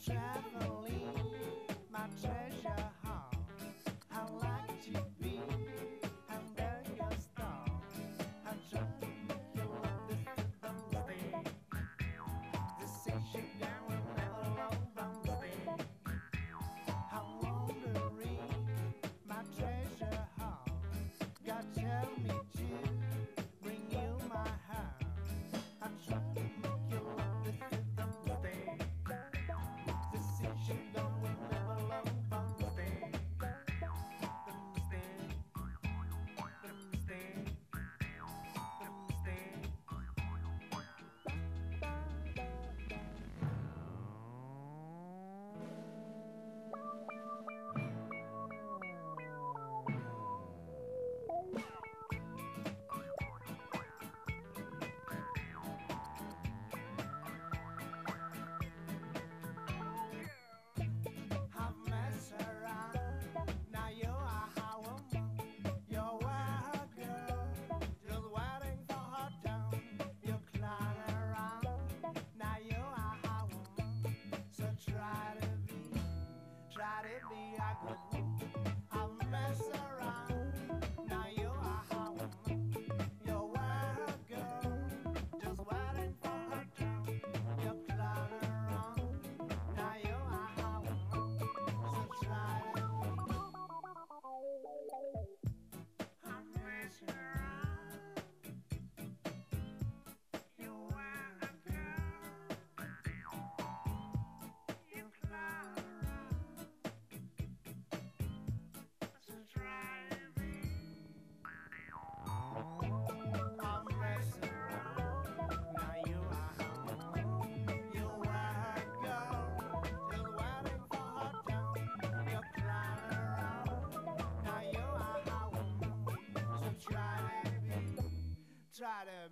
traveling. try to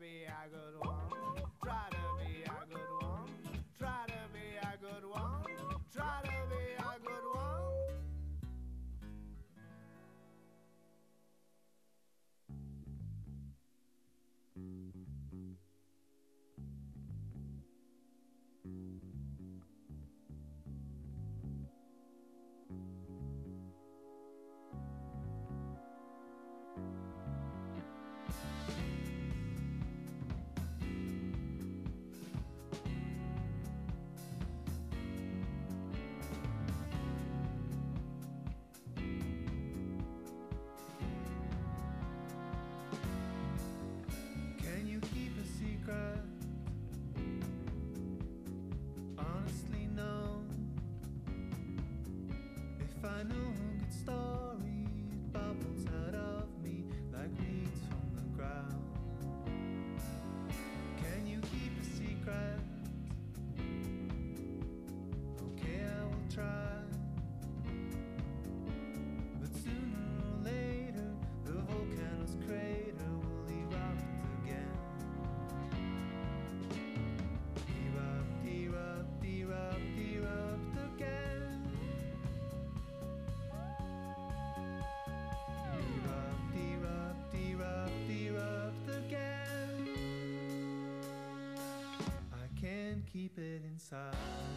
keep it inside.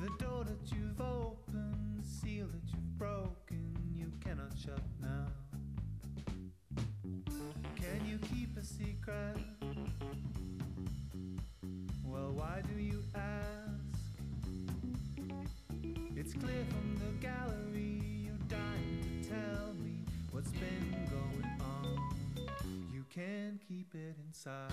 The door that you've opened, the seal that you've broken, you cannot shut now. Can you keep a secret? Well, why do you ask? It's clear from the gallery you're dying to tell me what's been going on. You can't keep it inside.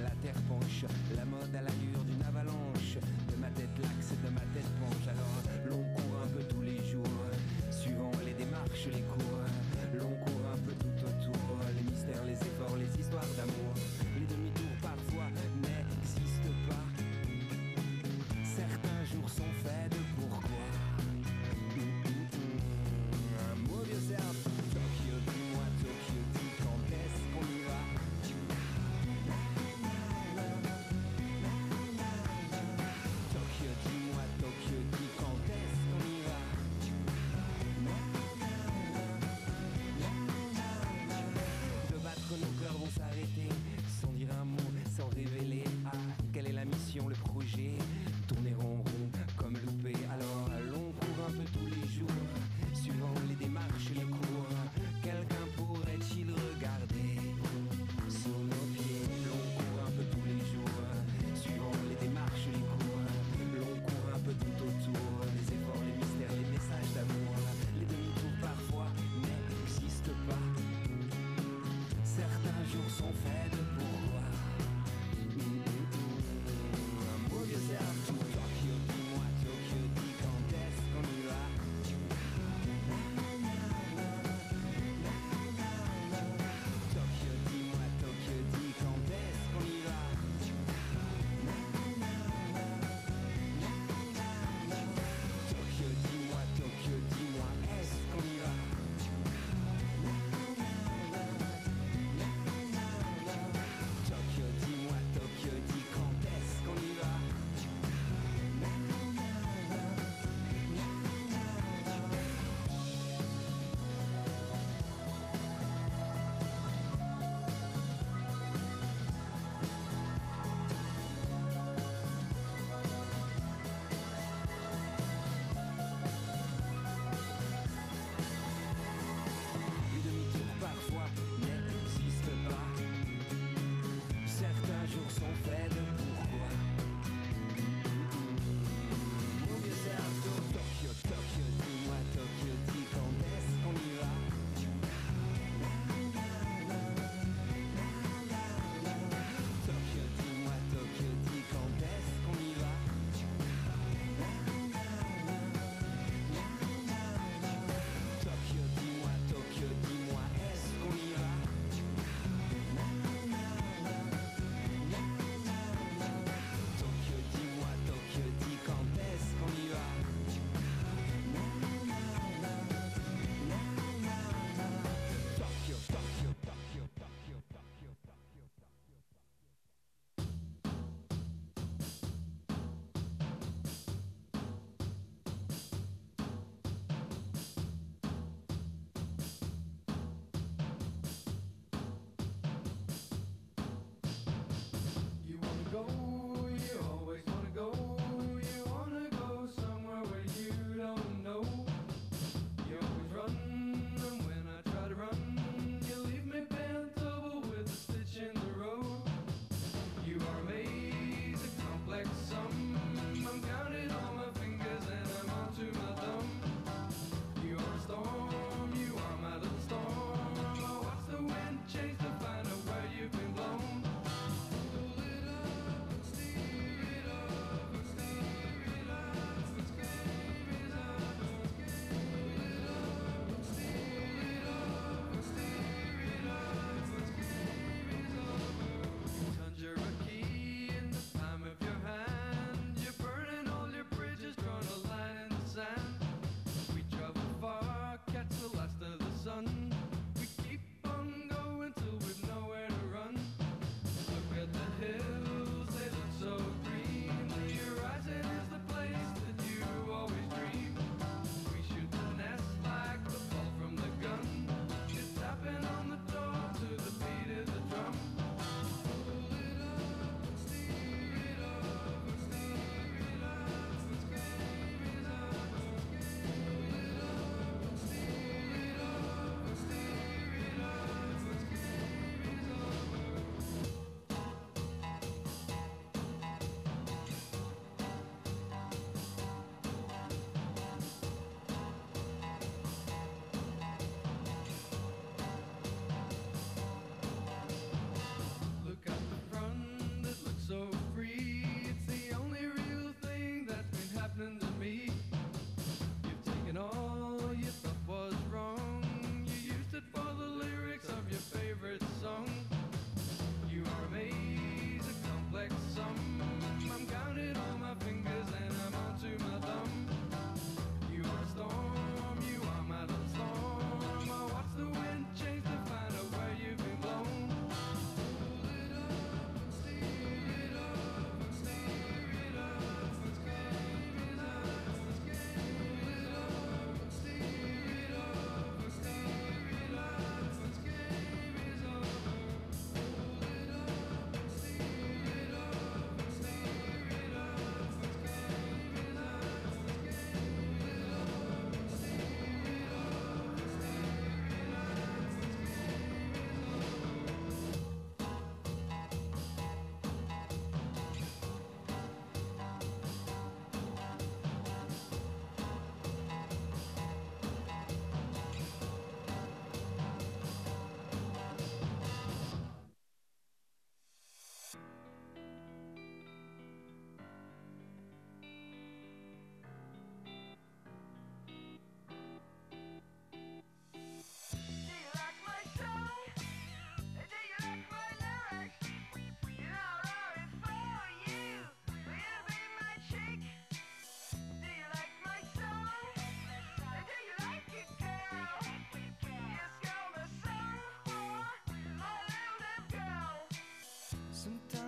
la terre penche. La mode à l'allure d'une avalanche, de ma tête laxe, de ma tête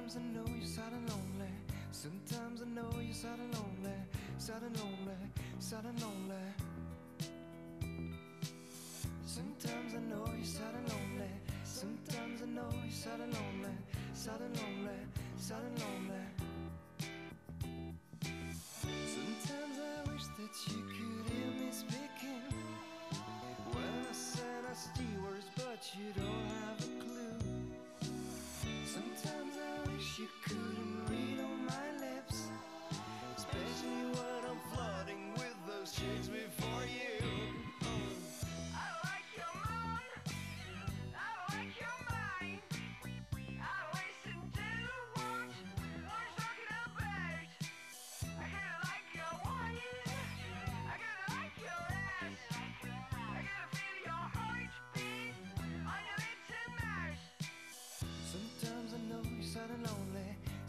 Sometimes I know you're sad and lonely. Sometimes I know you're sad and lonely. Sad and lonely, sad and lonely. Sometimes I know you're sad and lonely. Sometimes I know you're sad and lonely. Sad and lonely, sad and lonely.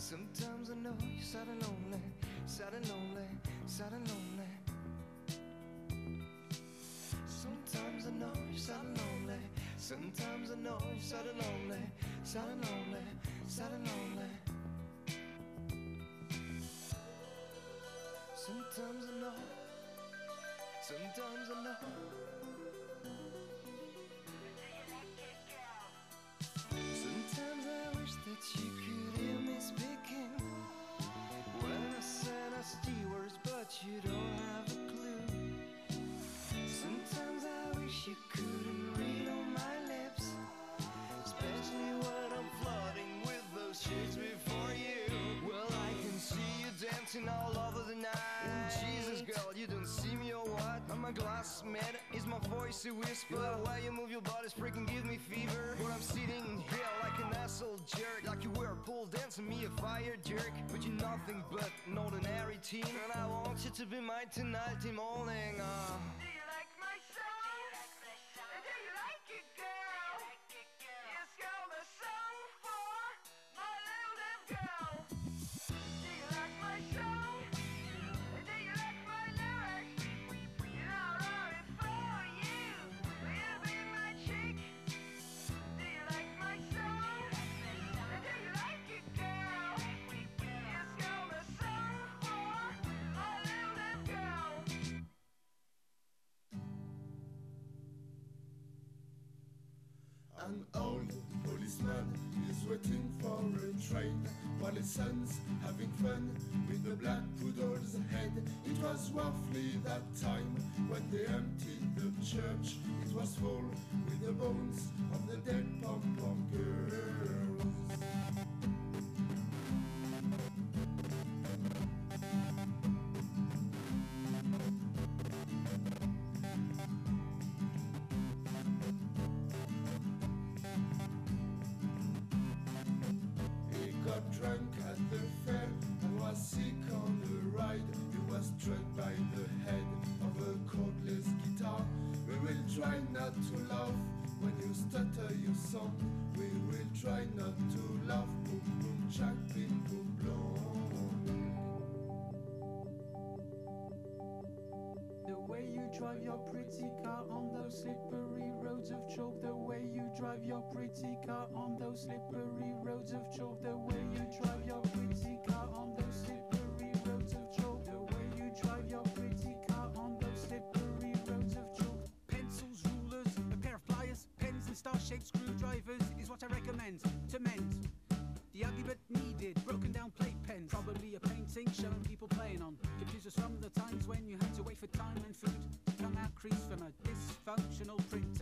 Sometimes I know you're sad and lonely, sad and lonely, sad and lonely. Sometimes I know you're sad and lonely. Sometimes I know you're sad and lonely, sad and lonely, sad and lonely. Sometimes I know. Sometimes I know. Sometimes I wish that you 60 words, but you don't have a clue. Sometimes I wish you could. A whisper? Way you move your body's freaking give me fever. But I'm sitting here like an asshole jerk, like you were a pole dancing me a fire jerk. But you're nothing but an ordinary teen, and I want you to be mine tonight, in morning. Uh. A train while his son's having fun with the black poodle's head. It was roughly that time when they emptied the church. It was full with the bones of the dead pom pom girls. A showing people playing on computers from the times when you had to wait for time and food to come out creased from a dysfunctional printer.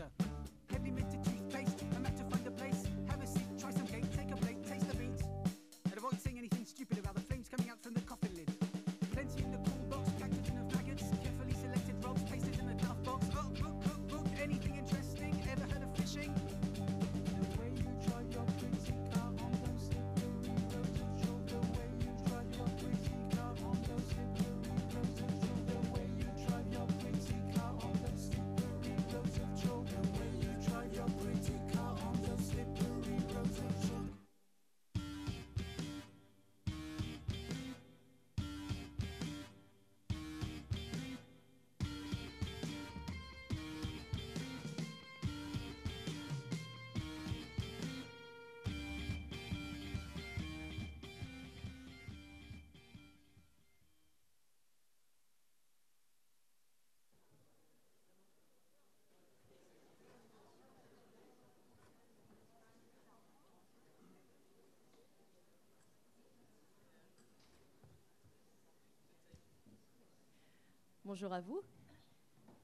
Bonjour à vous.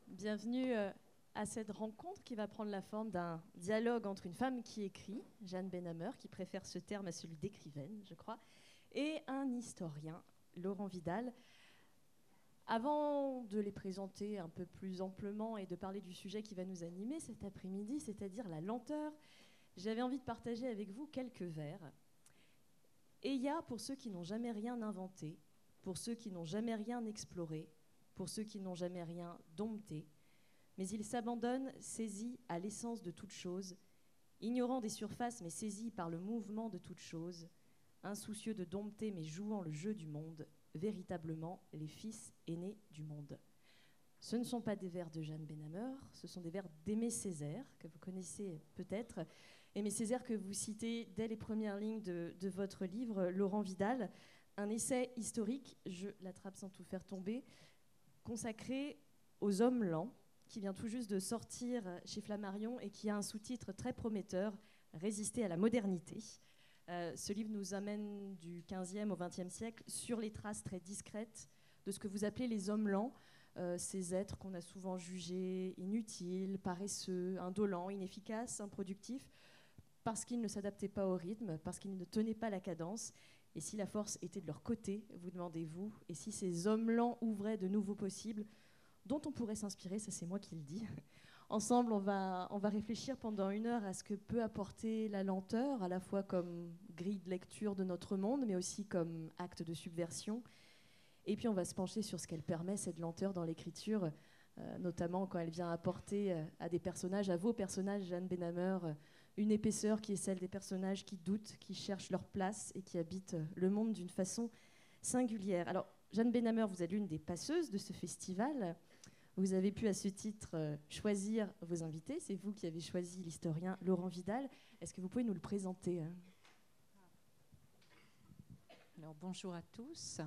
Bienvenue euh, à cette rencontre qui va prendre la forme d'un dialogue entre une femme qui écrit, Jeanne Benhammer, qui préfère ce terme à celui d'écrivaine, je crois, et un historien, Laurent Vidal. Avant de les présenter un peu plus amplement et de parler du sujet qui va nous animer cet après-midi, c'est-à-dire la lenteur, j'avais envie de partager avec vous quelques vers. Et il y a, pour ceux qui n'ont jamais rien inventé, pour ceux qui n'ont jamais rien exploré, pour ceux qui n'ont jamais rien dompté, mais ils s'abandonnent saisis à l'essence de toute chose, ignorant des surfaces mais saisis par le mouvement de toute chose, insoucieux de dompter mais jouant le jeu du monde, véritablement les fils aînés du monde. Ce ne sont pas des vers de Jeanne Benhammer, ce sont des vers d'Aimé Césaire, que vous connaissez peut-être. Aimé Césaire que vous citez dès les premières lignes de votre livre, Laurent Vidal, un essai historique, je l'attrape sans tout faire tomber, consacré aux hommes lents, qui vient tout juste de sortir chez Flammarion et qui a un sous-titre très prometteur, Résister à la modernité. Euh, ce livre nous amène du 15e au 20e siècle sur les traces très discrètes de ce que vous appelez les hommes lents, euh, ces êtres qu'on a souvent jugés inutiles, paresseux, indolents, inefficaces, improductifs, parce qu'ils ne s'adaptaient pas au rythme, parce qu'ils ne tenaient pas la cadence. Et si la force était de leur côté, vous demandez-vous, et si ces hommes lents ouvraient de nouveaux possibles, dont on pourrait s'inspirer, ça c'est moi qui le dis. Ensemble, on va, on va réfléchir pendant une heure à ce que peut apporter la lenteur, à la fois comme grille de lecture de notre monde, mais aussi comme acte de subversion. Et puis on va se pencher sur ce qu'elle permet, cette lenteur dans l'écriture, euh, notamment quand elle vient apporter euh, à des personnages, à vos personnages, Jeanne Benhammer, euh, une épaisseur qui est celle des personnages qui doutent, qui cherchent leur place et qui habitent euh, le monde d'une façon singulière. Alors, Jeanne Benhammer, vous êtes l'une des passeuses de ce festival. Vous avez pu à ce titre euh, choisir vos invités. C'est vous qui avez choisi l'historien Laurent Vidal. Est-ce que vous pouvez nous le présenter hein? Alors bonjour à tous.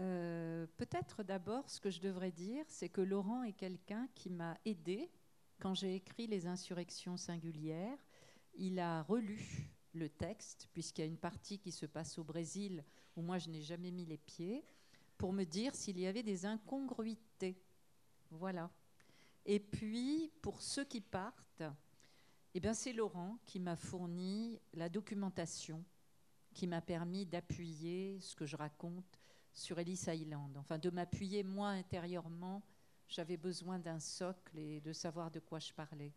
Euh, Peut-être d'abord ce que je devrais dire, c'est que Laurent est quelqu'un qui m'a aidé quand j'ai écrit Les insurrections singulières. Il a relu le texte, puisqu'il y a une partie qui se passe au Brésil où moi je n'ai jamais mis les pieds, pour me dire s'il y avait des incongruités. Voilà. Et puis, pour ceux qui partent, eh bien, c'est Laurent qui m'a fourni la documentation qui m'a permis d'appuyer ce que je raconte sur Ellis Island. Enfin, de m'appuyer moi intérieurement. J'avais besoin d'un socle et de savoir de quoi je parlais.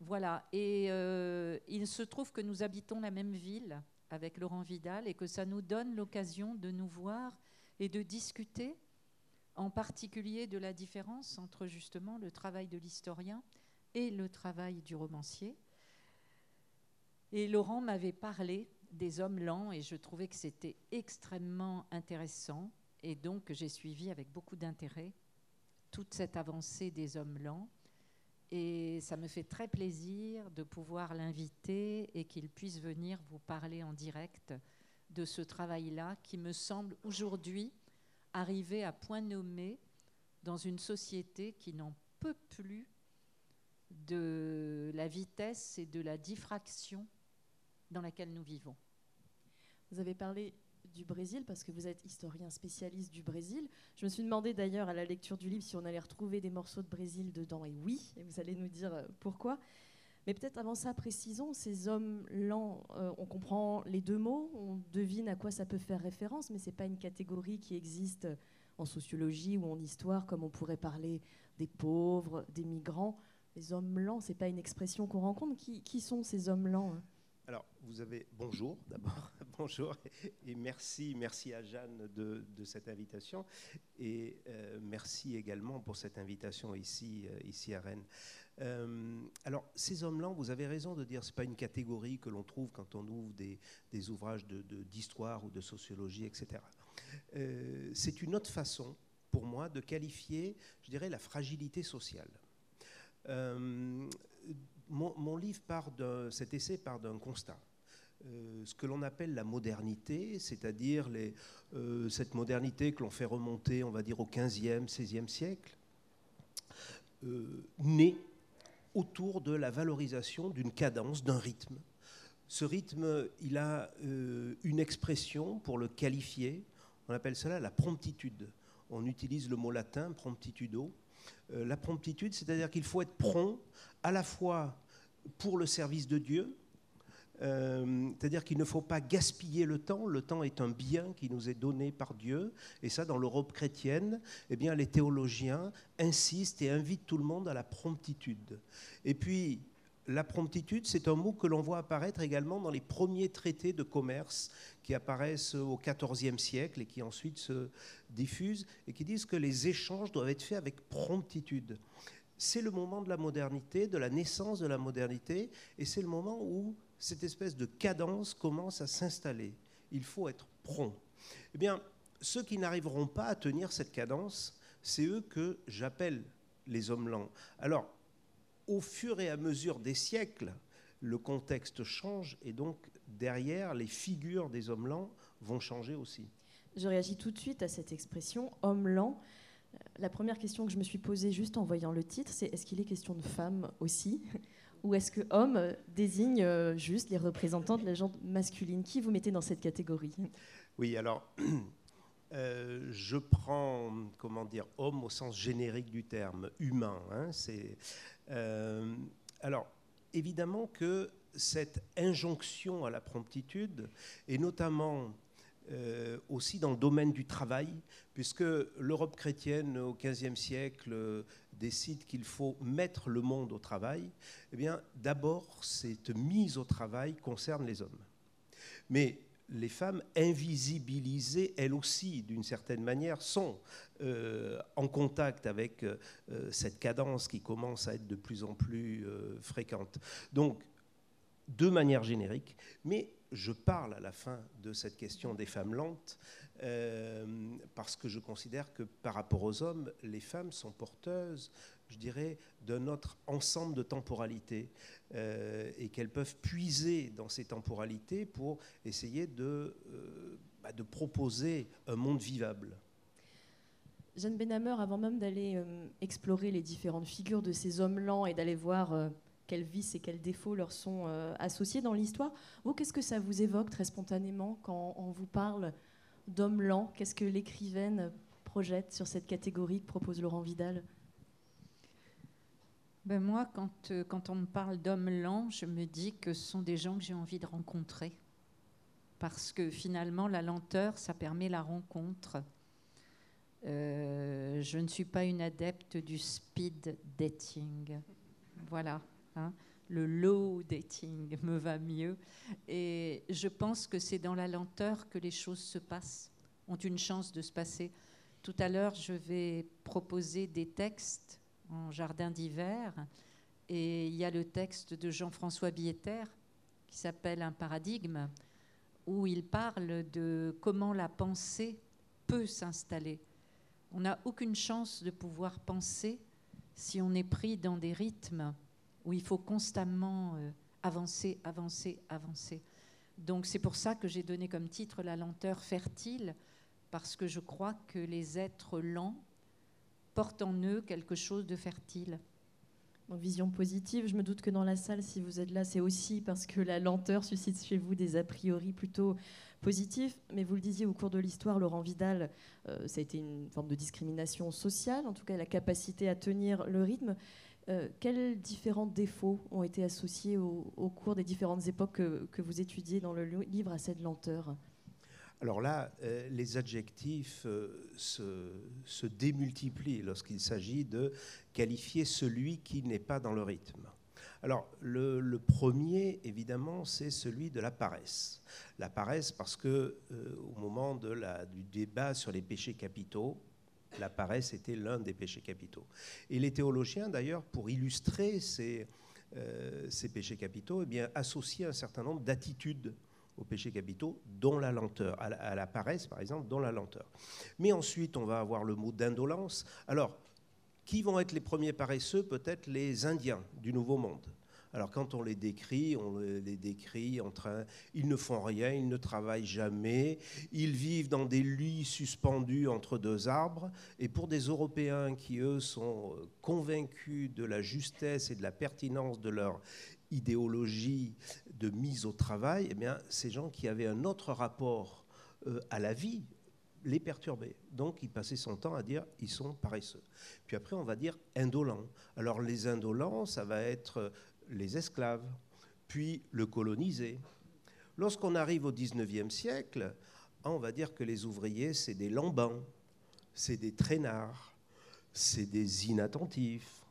Voilà. Et euh, il se trouve que nous habitons la même ville avec Laurent Vidal et que ça nous donne l'occasion de nous voir et de discuter en particulier de la différence entre justement le travail de l'historien et le travail du romancier. Et Laurent m'avait parlé des hommes lents et je trouvais que c'était extrêmement intéressant et donc j'ai suivi avec beaucoup d'intérêt toute cette avancée des hommes lents et ça me fait très plaisir de pouvoir l'inviter et qu'il puisse venir vous parler en direct de ce travail-là qui me semble aujourd'hui arriver à point nommé dans une société qui n'en peut plus de la vitesse et de la diffraction dans laquelle nous vivons. Vous avez parlé du Brésil parce que vous êtes historien spécialiste du Brésil. Je me suis demandé d'ailleurs à la lecture du livre si on allait retrouver des morceaux de Brésil dedans. Et oui, et vous allez nous dire euh, pourquoi. Mais peut-être avant ça, précisons, ces hommes lents, euh, on comprend les deux mots, on devine à quoi ça peut faire référence, mais ce n'est pas une catégorie qui existe en sociologie ou en histoire, comme on pourrait parler des pauvres, des migrants. Les hommes lents, ce n'est pas une expression qu'on rencontre. Qui, sont ces hommes lents hein? Alors, vous avez bonjour d'abord, bonjour et merci, merci à Jeanne de, cette invitation et euh, merci également pour cette invitation ici, euh, ici à Rennes. Euh, alors, ces hommes-là, vous avez raison de dire, c'est pas une catégorie que l'on trouve quand on ouvre des, des ouvrages d'histoire ou de sociologie, etc. C'est une autre façon, pour moi, de qualifier, je dirais, la fragilité sociale. Mon, livre part d'un, cet essai part d'un constat. Euh, ce que l'on appelle la modernité, c'est-à-dire euh, cette modernité que l'on fait remonter, on va dire, au 15e, 16e siècle, euh, naît autour de la valorisation d'une cadence, d'un rythme. Ce rythme, il a une expression pour le qualifier, on appelle cela la promptitude. on utilise le mot latin promptitudo. Euh, la promptitude, c'est-à-dire qu'il faut être prompt à la fois pour le service de Dieu, euh, c'est-à-dire qu'il ne faut pas gaspiller le temps. Le temps est un bien qui nous est donné par Dieu. Et ça, dans l'Europe chrétienne, eh bien, les théologiens insistent et invitent tout le monde à la promptitude. Et puis, la promptitude, c'est un mot que l'on voit apparaître également dans les premiers traités de commerce qui apparaissent au XIVe siècle et qui ensuite se diffusent et qui disent que les échanges doivent être faits avec promptitude. C'est le moment de la modernité, de la naissance de la modernité, et c'est le moment où cette espèce de cadence commence à s'installer. Il faut être prompt. Eh bien, ceux qui n'arriveront pas à tenir cette cadence, c'est eux que j'appelle les hommes lents. Alors, au fur et à mesure des siècles, le contexte change et donc derrière, les figures des hommes lents vont changer aussi. Je réagis tout de suite à cette expression homme lent. Euh, La première question que je me suis posée juste en voyant le titre, c'est est-ce qu'il est question de femme aussi? Ou est-ce que homme désigne euh, juste les représentants de la gente masculine? Qui vous mettez dans cette catégorie? Oui, alors, euh, je prends, comment dire, homme au sens générique du terme, humain. hein, c'est, euh, alors, évidemment que cette injonction à la promptitude, et notamment euh, aussi dans le domaine du travail, puisque l'Europe chrétienne au XVe siècle décide qu'il faut mettre le monde au travail, eh bien, d'abord, cette mise au travail concerne les hommes. Mais les femmes invisibilisées, elles aussi, d'une certaine manière, sont euh, en contact avec euh, cette cadence qui commence à être de plus en plus euh, fréquente. Donc, de manière générique, mais je parle à la fin de cette question des femmes lentes, parce que je considère que par rapport aux hommes, les femmes sont porteuses, je dirais, d'un autre ensemble de temporalités, euh, et qu'elles peuvent puiser dans ces temporalités pour essayer de, euh, bah, de proposer un monde vivable. Jeanne Benhammer, avant même d'aller euh, explorer les différentes figures de ces hommes lents et d'aller voir quels vices et quels défauts leur sont associés dans l'histoire, vous, qu'est-ce que ça vous évoque très spontanément quand on vous parle d'hommes lents Qu'est-ce que l'écrivaine projette sur cette catégorie que propose Laurent Vidal? Ben moi, quand, euh, quand on me parle d'hommes lents, je me dis que ce sont des gens que j'ai envie de rencontrer. Parce que finalement, la lenteur, ça permet la rencontre. Euh, je ne suis pas une adepte du speed dating. Voilà. hein. Le low dating me va mieux. Et je pense que c'est dans la lenteur que les choses se passent, ont une chance de se passer. Tout à l'heure, je vais proposer des textes en jardin d'hiver. Et il y a le texte de Jean-François Bieter qui s'appelle Un paradigme, où il parle de comment la pensée peut s'installer. On n'a aucune chance de pouvoir penser si on est pris dans des rythmes où il faut constamment euh, avancer, avancer, avancer. Donc c'est pour ça que j'ai donné comme titre La lenteur fertile, parce que je crois que les êtres lents portent en eux quelque chose de fertile. Donc, vision positive, je me doute que dans la salle, si vous êtes là, c'est aussi parce que la lenteur suscite chez vous des a priori plutôt positifs. Mais vous le disiez au cours de l'histoire, Laurent Vidal, euh, ça a été une forme de discrimination sociale, en tout cas la capacité à tenir le rythme. Euh, quels différents défauts ont été associés au, cours des différentes époques que, vous étudiez dans le li- livre à cette lenteur? Alors là, euh, les adjectifs euh, se, démultiplient lorsqu'il s'agit de qualifier celui qui n'est pas dans le rythme. Alors, le, premier, évidemment, c'est celui de la paresse. La paresse parce que euh, au moment du débat sur les péchés capitaux, la paresse était l'un des péchés capitaux. Et les théologiens, d'ailleurs, pour illustrer ces, péchés capitaux, eh bien, associent un certain nombre d'attitudes aux péchés capitaux, dont la lenteur, à la, à la paresse par exemple, dont la lenteur. Mais ensuite, on va avoir le mot d'indolence. Alors, qui vont être les premiers paresseux? Peut-être les Indiens du Nouveau Monde. Alors quand on les décrit, on les décrit en train, ils ne font rien, ils ne travaillent jamais, ils vivent dans des lits suspendus entre deux arbres. Et pour des Européens qui, eux, sont convaincus de la justesse et de la pertinence de leur idéologie de mise au travail, eh bien, ces gens qui avaient un autre rapport euh, à la vie, les perturber. Donc il passait son temps à dire ils sont paresseux. Puis après on va dire indolents. Alors les indolents, ça va être les esclaves, puis le colonisé. Lorsqu'on arrive au 19e siècle, ah, on va dire que les ouvriers, c'est des lambans, c'est des traînards, c'est des inattentifs.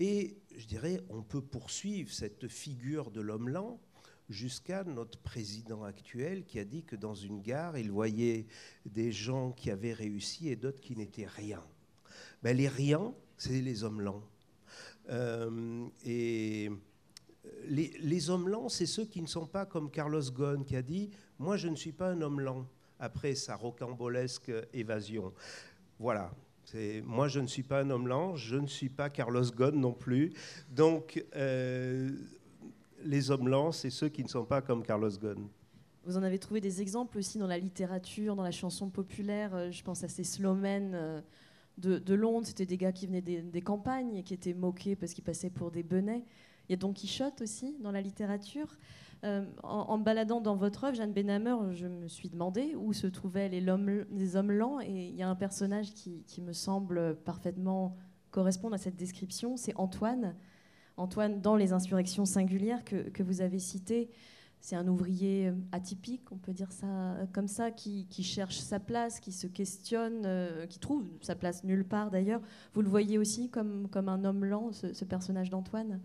Et je dirais, on peut poursuivre cette figure de l'homme lent jusqu'à notre président actuel qui a dit que dans une gare, il voyait des gens qui avaient réussi et d'autres qui n'étaient rien. Ben, les riants, c'est les hommes lents. Euh, et les, les, hommes lents, c'est ceux qui ne sont pas comme Carlos Ghosn qui a dit Moi, je ne suis pas un homme lent après sa rocambolesque évasion. Voilà. Moi, je ne suis pas un homme lent, je ne suis pas Carlos Ghosn non plus. Donc, euh, les hommes lents, c'est ceux qui ne sont pas comme Carlos Ghosn. Vous en avez trouvé des exemples aussi dans la littérature, dans la chanson populaire. Euh, je pense à ces slowmen euh, de, Londres. C'était des gars qui venaient des, campagnes et qui étaient moqués parce qu'ils passaient pour des benets. Il y a Don Quichotte aussi dans la littérature. Euh, en, baladant dans votre œuvre, Jeanne Benhammer, je me suis demandé où se trouvaient les, les hommes lents. Et il y a un personnage qui, me semble parfaitement correspondre à cette description, c'est Antoine. Antoine, dans les insurrections singulières que, vous avez citées, c'est un ouvrier atypique, on peut dire ça comme ça, qui, cherche sa place, qui se questionne, euh, qui trouve sa place nulle part d'ailleurs. Vous le voyez aussi comme, comme un homme lent, ce personnage d'Antoine?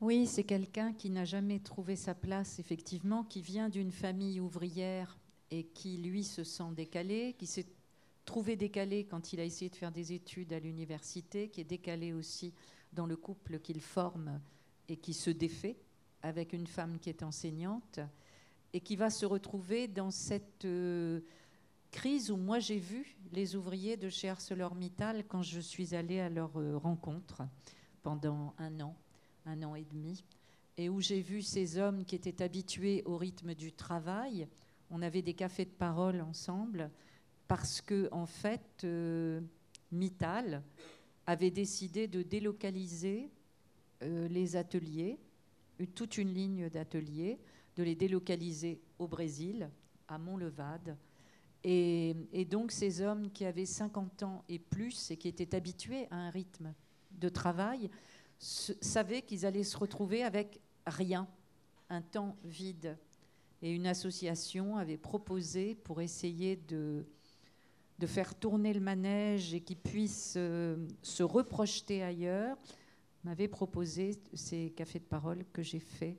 Oui, c'est quelqu'un qui n'a jamais trouvé sa place, effectivement, qui vient d'une famille ouvrière et qui, lui, se sent décalé, qui s'est trouvé décalé quand il a essayé de faire des études à l'université, qui est décalé aussi dans le couple qu'il forme et qui se défait avec une femme qui est enseignante, et qui va se retrouver dans cette euh, crise où moi j'ai vu les ouvriers de chez ArcelorMittal quand je suis allée à leur euh, rencontre pendant un an un an et demi, et où j'ai vu ces hommes qui étaient habitués au rythme du travail. On avait des cafés de parole ensemble parce que, en fait, euh, Mittal avait décidé de délocaliser euh, les ateliers, toute une ligne d'ateliers, de les délocaliser au Brésil, à Montlevade. Et, et, donc ces hommes qui avaient 50 ans et plus et qui étaient habitués à un rythme de travail savaient qu'ils allaient se retrouver avec rien, un temps vide. Et une association avait proposé pour essayer de, de faire tourner le manège et qu'ils puissent euh, se reprojeter ailleurs, m'avait proposé ces cafés de parole que j'ai faits.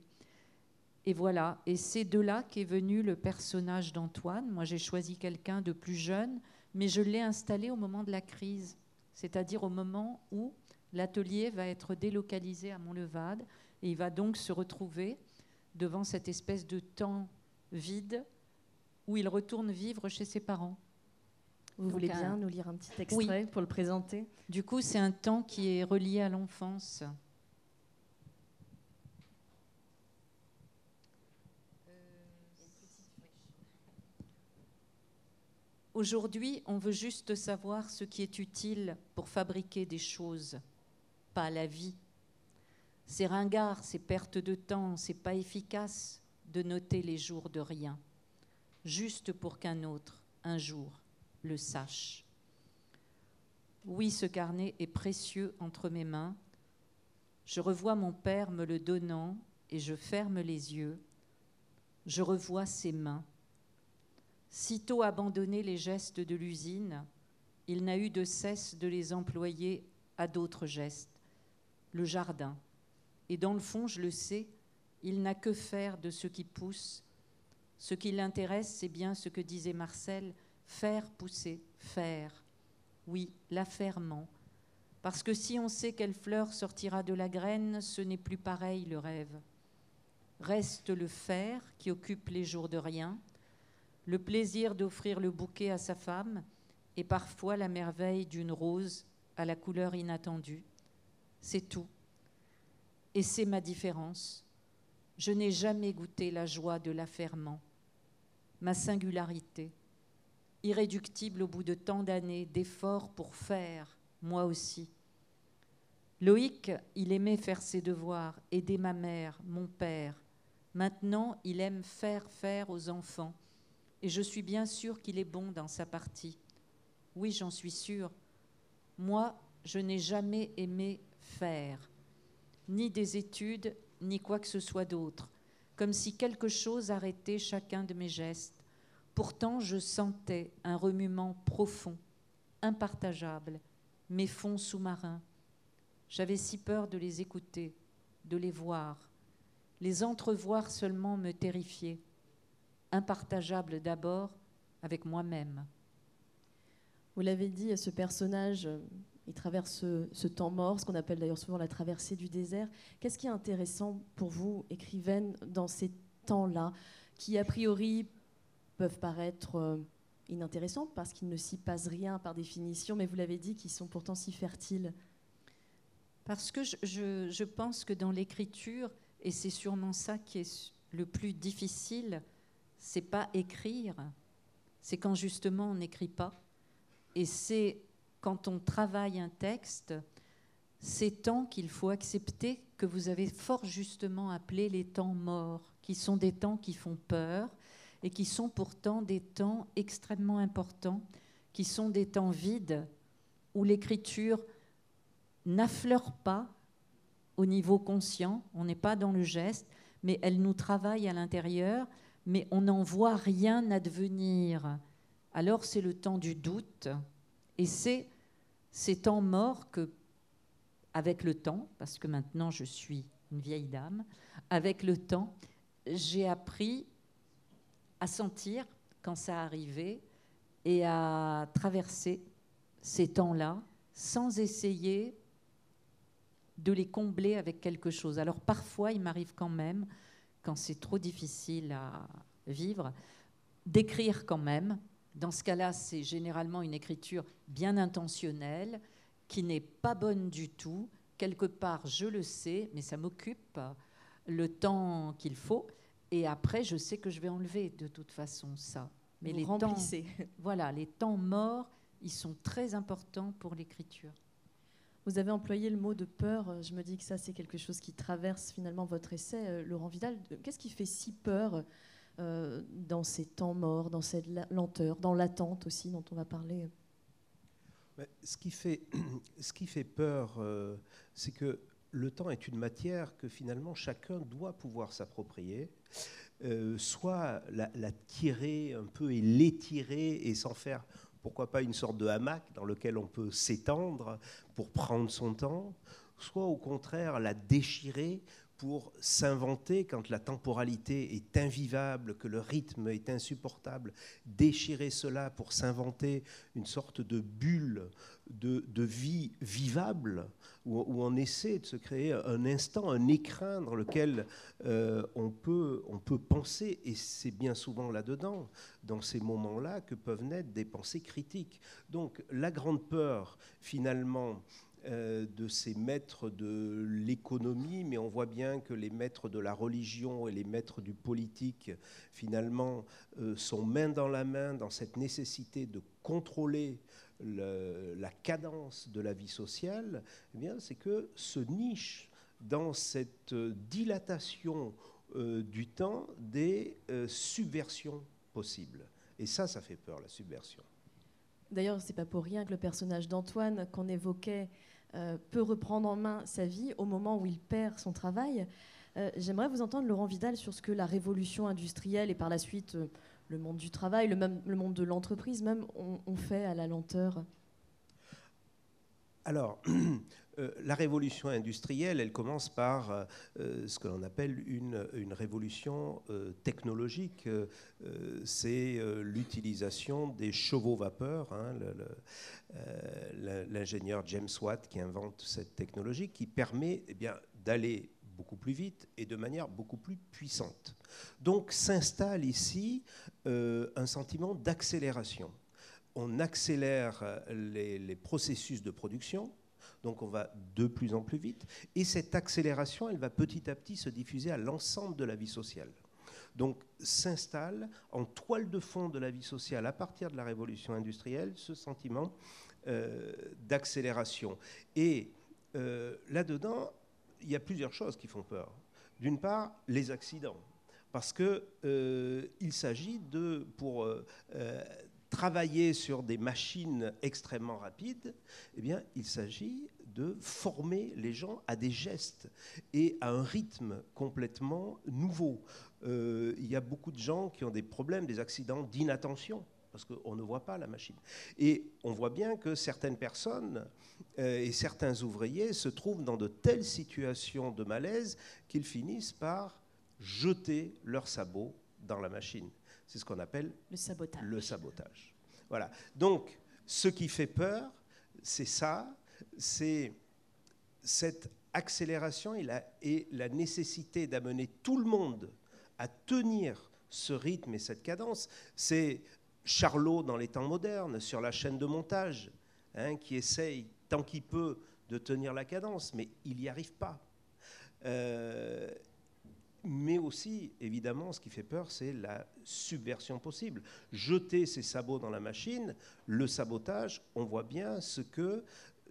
Et voilà, et c'est de là qu'est venu le personnage d'Antoine. Moi, j'ai choisi quelqu'un de plus jeune, mais je l'ai installé au moment de la crise, c'est-à-dire au moment où L'atelier va être délocalisé à Montlevade et il va donc se retrouver devant cette espèce de temps vide où il retourne vivre chez ses parents. Vous donc voulez bien nous lire un petit extrait oui. pour le présenter? Du coup, c'est un temps qui est relié à l'enfance. Aujourd'hui, on veut juste savoir ce qui est utile pour fabriquer des choses pas la vie. C'est ringard, c'est perte de temps, c'est pas efficace de noter les jours de rien, juste pour qu'un autre, un jour, le sache. Oui, ce carnet est précieux entre mes mains. Je revois mon père me le donnant et je ferme les yeux. Je revois ses mains. Sitôt abandonné les gestes de l'usine, il n'a eu de cesse de les employer à d'autres gestes le jardin. Et dans le fond, je le sais, il n'a que faire de ce qui pousse. Ce qui l'intéresse, c'est bien ce que disait Marcel, faire pousser, faire. Oui, l'affairement. Parce que si on sait quelle fleur sortira de la graine, ce n'est plus pareil le rêve. Reste le faire qui occupe les jours de rien, le plaisir d'offrir le bouquet à sa femme et parfois la merveille d'une rose à la couleur inattendue. C'est tout. Et c'est ma différence. Je n'ai jamais goûté la joie de l'affairement, ma singularité, irréductible au bout de tant d'années d'efforts pour faire, moi aussi. Loïc, il aimait faire ses devoirs, aider ma mère, mon père. Maintenant, il aime faire faire aux enfants, Et je suis bien sûre qu'il est bon dans sa partie. Oui, j'en suis sûre. Moi, je n'ai jamais aimé faire, ni des études, ni quoi que ce soit d'autre, comme si quelque chose arrêtait chacun de mes gestes. Pourtant, je sentais un remuement profond, impartageable, mes fonds sous-marins. J'avais si peur de les écouter, de les voir. Les entrevoir seulement me terrifiait. Impartageable d'abord avec moi-même. Vous l'avez dit, ce personnage, il traverse ce, ce temps mort, ce qu'on appelle d'ailleurs souvent la traversée du désert. Qu'est-ce qui est intéressant pour vous, écrivaine, dans ces temps-là, qui a priori peuvent paraître euh, inintéressants parce qu'il ne s'y passe rien par définition, mais vous l'avez dit, qui sont pourtant si fertiles Parce que je, je- je pense que dans l'écriture, et c'est sûrement ça qui est le plus difficile, c'est pas écrire, c'est quand justement on n'écrit pas. Et c'est quand on travaille un texte, ces temps qu'il faut accepter que vous avez fort justement appelés les temps morts, qui sont des temps qui font peur et qui sont pourtant des temps extrêmement importants, qui sont des temps vides où l'écriture n'affleure pas au niveau conscient, on n'est pas dans le geste, mais elle nous travaille à l'intérieur, mais on n'en voit rien advenir. Alors c'est le temps du doute, et c'est ces temps morts que, avec le temps, parce que maintenant je suis une vieille dame, avec le temps, j'ai appris à sentir quand ça arrivait et à traverser ces temps-là sans essayer de les combler avec quelque chose. Alors parfois, il m'arrive quand même, quand c'est trop difficile à vivre, d'écrire quand même. Dans ce cas-là, c'est généralement une écriture bien intentionnelle, qui n'est pas bonne du tout. Quelque part, je le sais, mais ça m'occupe le temps qu'il faut. Et après, je sais que je vais enlever de toute façon ça. Mais Vous les temps, remplissez. voilà, les temps morts, ils sont très importants pour l'écriture. Vous avez employé le mot de peur. euh, Je me dis que ça, c'est quelque chose qui traverse finalement votre essai, euh, Laurent Vidal. De- Qu'est-ce qui fait si peur euh, dans ces temps morts, dans cette lenteur, dans l'attente aussi dont on va parler? Mais Ce qui fait, ce qui fait peur, euh, c'est que le temps est une matière que finalement chacun doit pouvoir s'approprier, euh, soit la, tirer un peu et l'étirer et s'en faire, pourquoi pas, une sorte de hamac dans lequel on peut s'étendre pour prendre son temps, soit au contraire la déchirer pour s'inventer quand la temporalité est invivable, que le rythme est insupportable, déchirer cela pour s'inventer une sorte de bulle de, vie vivable, où, on essaie de se créer un instant, un écrin dans lequel euh, on, peut, penser, et c'est bien souvent là-dedans, dans ces moments-là, que peuvent naître des pensées critiques. Donc la grande peur, finalement, de ces maîtres de l'économie, mais on voit bien que les maîtres de la religion et les maîtres du politique, finalement, euh, sont main dans la main dans cette nécessité de contrôler le- la cadence de la vie sociale, eh bien, c'est que se niche dans cette euh, dilatation euh, du temps des euh, subversions possibles. Et ça, ça fait peur, la subversion. D'ailleurs, c'est pas pour rien que le personnage d'Antoine qu'on évoquait euh, peut reprendre en main sa vie au moment où il perd son travail. Euh, J'aimerais vous entendre, Laurent Vidal, sur ce que la révolution industrielle et par la suite euh, le monde du travail, le, monde de l'entreprise même, ont, ont fait à la lenteur. Alors, euh, la révolution industrielle, elle commence par euh, euh, ce que l'on appelle une, révolution technologique. C'est l'utilisation des chevaux vapeur. hein, L'ingénieur James Watt qui invente cette technologie qui permet eh d'aller beaucoup plus vite et de manière beaucoup plus puissante. Donc s'installe ici un sentiment d'accélération on accélère euh, les, processus de production, donc on va de plus en plus vite, et cette accélération, elle va petit à petit se diffuser à l'ensemble de la vie sociale. Donc s'installe en toile de fond de la vie sociale à partir de la révolution industrielle ce sentiment euh, d'accélération. Et euh, là-dedans, il y a plusieurs choses qui font peur. D'une part, les accidents. parce que euh, il s'agit de pour travailler sur des machines extrêmement rapides, eh bien, il s'agit de former les gens à des gestes et à un rythme complètement nouveau. Euh, il y a beaucoup de gens qui ont des problèmes, des accidents d'inattention parce qu'on ne voit pas la machine. Et on voit bien que certaines personnes euh, et certains ouvriers se trouvent dans de telles situations de malaise qu'ils finissent par jeter leurs sabots dans la machine. C'est ce qu'on appelle Le sabotage. le sabotage. Voilà. Donc, ce qui fait peur, c'est ça, c'est cette accélération et la, et la nécessité d'amener tout le monde à tenir ce rythme et cette cadence. C'est Charlot dans les temps modernes, sur la chaîne de montage, hein, qui essaye tant qu'il peut de tenir la cadence, mais il n'y arrive pas. Euh, mais aussi, évidemment, ce qui fait peur, c'est la subversion possible. Jeter ses sabots dans la machine, le sabotage, on voit bien ce que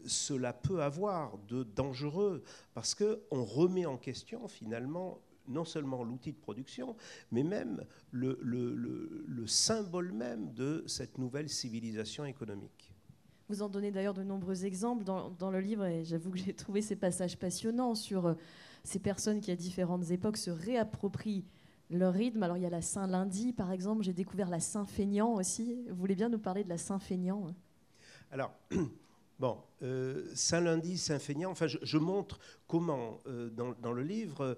cela peut avoir de dangereux, parce qu'on remet en question finalement non seulement l'outil de production, mais même le, le- le- le symbole même de cette nouvelle civilisation économique. Vous en donnez d'ailleurs de nombreux exemples dans, le livre, et j'avoue que j'ai trouvé ces passages passionnants sur euh, ces personnes qui, à différentes époques, se réapproprient leur rythme. Alors, il y a la Saint-Lundi, par exemple, j'ai découvert la Saint-Feignant aussi. Vous voulez bien nous parler de la Saint-Feignant hein? Alors, bon, euh, Saint-Lundi, Saint-Feignant, enfin, je, montre comment, euh, dans, le livre,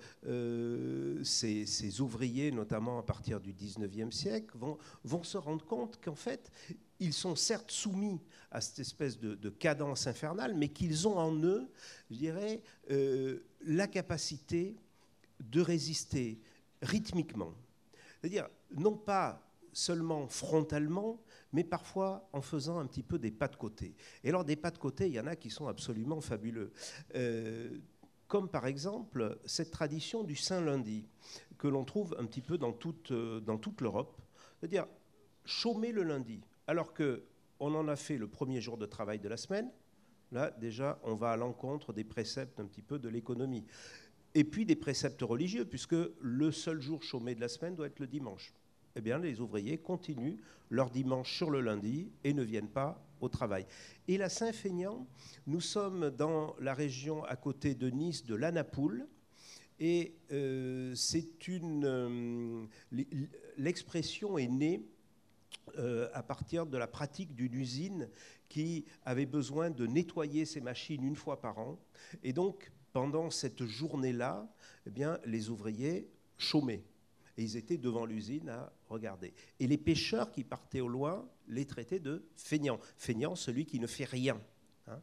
ces, ouvriers, notamment à partir du 19e siècle, vont se rendre compte qu'en fait, ils sont certes soumis à cette espèce de, de cadence infernale, mais qu'ils ont en eux, je dirais, euh, la capacité de résister rythmiquement. C'est-à-dire, non pas seulement frontalement, mais parfois en faisant un petit peu des pas de côté. Et alors, des pas de côté, il y en a qui sont absolument fabuleux. Euh, comme par exemple cette tradition du Saint-Lundi, que l'on trouve un petit peu dans toute, euh, dans toute l'Europe. C'est-à-dire, chômer le lundi, alors que on en a fait le premier jour de travail de la semaine. Là, déjà, on va à l'encontre des préceptes un petit peu de l'économie. Et puis des préceptes religieux, puisque le seul jour chômé de la semaine doit être le dimanche. Eh bien, les ouvriers continuent leur dimanche sur le lundi et ne viennent pas au travail. Et la Saint-Feignant, nous sommes dans la région à côté de Nice de l'Anapoule. Et euh, c'est une. euh, L'expression est née euh, à partir de la pratique d'une usine qui avait besoin de nettoyer ses machines une fois par an. Et donc, pendant cette journée-là, eh bien, les ouvriers chômaient. Et ils étaient devant l'usine à regarder. Et les pêcheurs qui partaient au loin les traitaient de feignants. Feignant, celui qui ne fait rien. hein.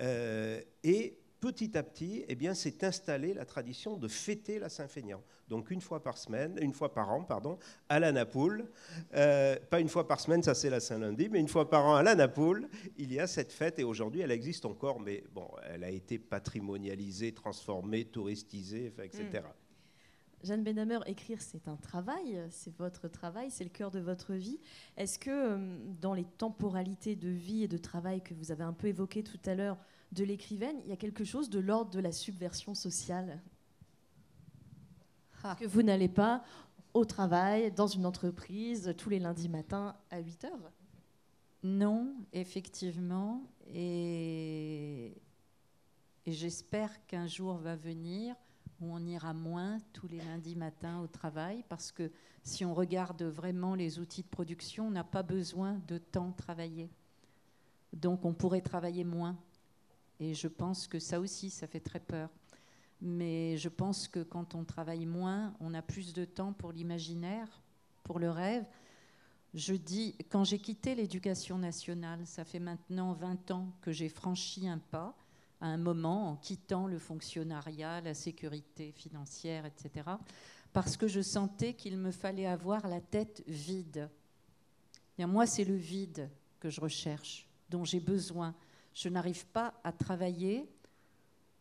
Euh, et petit à petit, eh bien, s'est installée la tradition de fêter la Saint-Feignant. Donc une fois par semaine, une fois par an, pardon, à la Napoule. Euh, pas une fois par semaine, ça c'est la Saint-Lundi, mais une fois par an à la Napoule, il y a cette fête et aujourd'hui elle existe encore, mais bon, elle a été patrimonialisée, transformée, touristisée, etc. Jeanne Benhamer, écrire, c'est un travail, c'est votre travail, c'est le cœur de votre vie. Est-ce que euh, dans les temporalités de vie et de travail que vous avez un peu évoquées tout à l'heure de l'écrivaine, il y a quelque chose de l'ordre de la subversion sociale Ah. Que vous n'allez pas au travail, dans une entreprise, tous les lundis matins à 8 heures Non, effectivement. Et, et j'espère qu'un jour va venir où on ira moins tous les lundis matins au travail, parce que si on regarde vraiment les outils de production, on n'a pas besoin de temps travailler. Donc on pourrait travailler moins. Et je pense que ça aussi, ça fait très peur. Mais je pense que quand on travaille moins, on a plus de temps pour l'imaginaire, pour le rêve. Je dis, quand j'ai quitté l'éducation nationale, ça fait maintenant 20 ans que j'ai franchi un pas, à un moment en quittant le fonctionnariat, la sécurité financière, etc., parce que je sentais qu'il me fallait avoir la tête vide. Et moi, c'est le vide que je recherche, dont j'ai besoin. Je n'arrive pas à travailler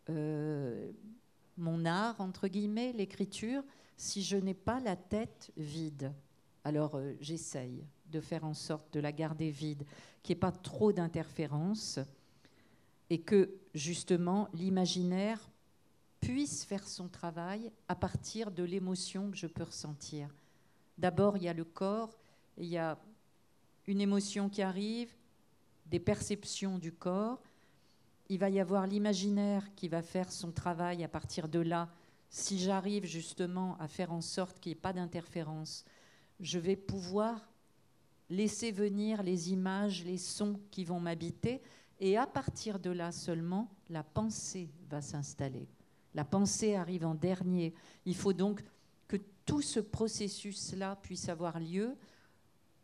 euh, mon art, entre guillemets, l'écriture, si je n'ai pas la tête vide. Alors euh, j'essaye de faire en sorte de la garder vide, qu'il n'y ait pas trop d'interférences et que justement l'imaginaire puisse faire son travail à partir de l'émotion que je peux ressentir. D'abord, il y a le corps, il y a une émotion qui arrive, des perceptions du corps. Il va y avoir l'imaginaire qui va faire son travail à partir de là. Si j'arrive justement à faire en sorte qu'il n'y ait pas d'interférence, je vais pouvoir laisser venir les images, les sons qui vont m'habiter. Et à partir de là seulement, la pensée va s'installer. La pensée arrive en dernier. Il faut donc que tout ce processus-là puisse avoir lieu.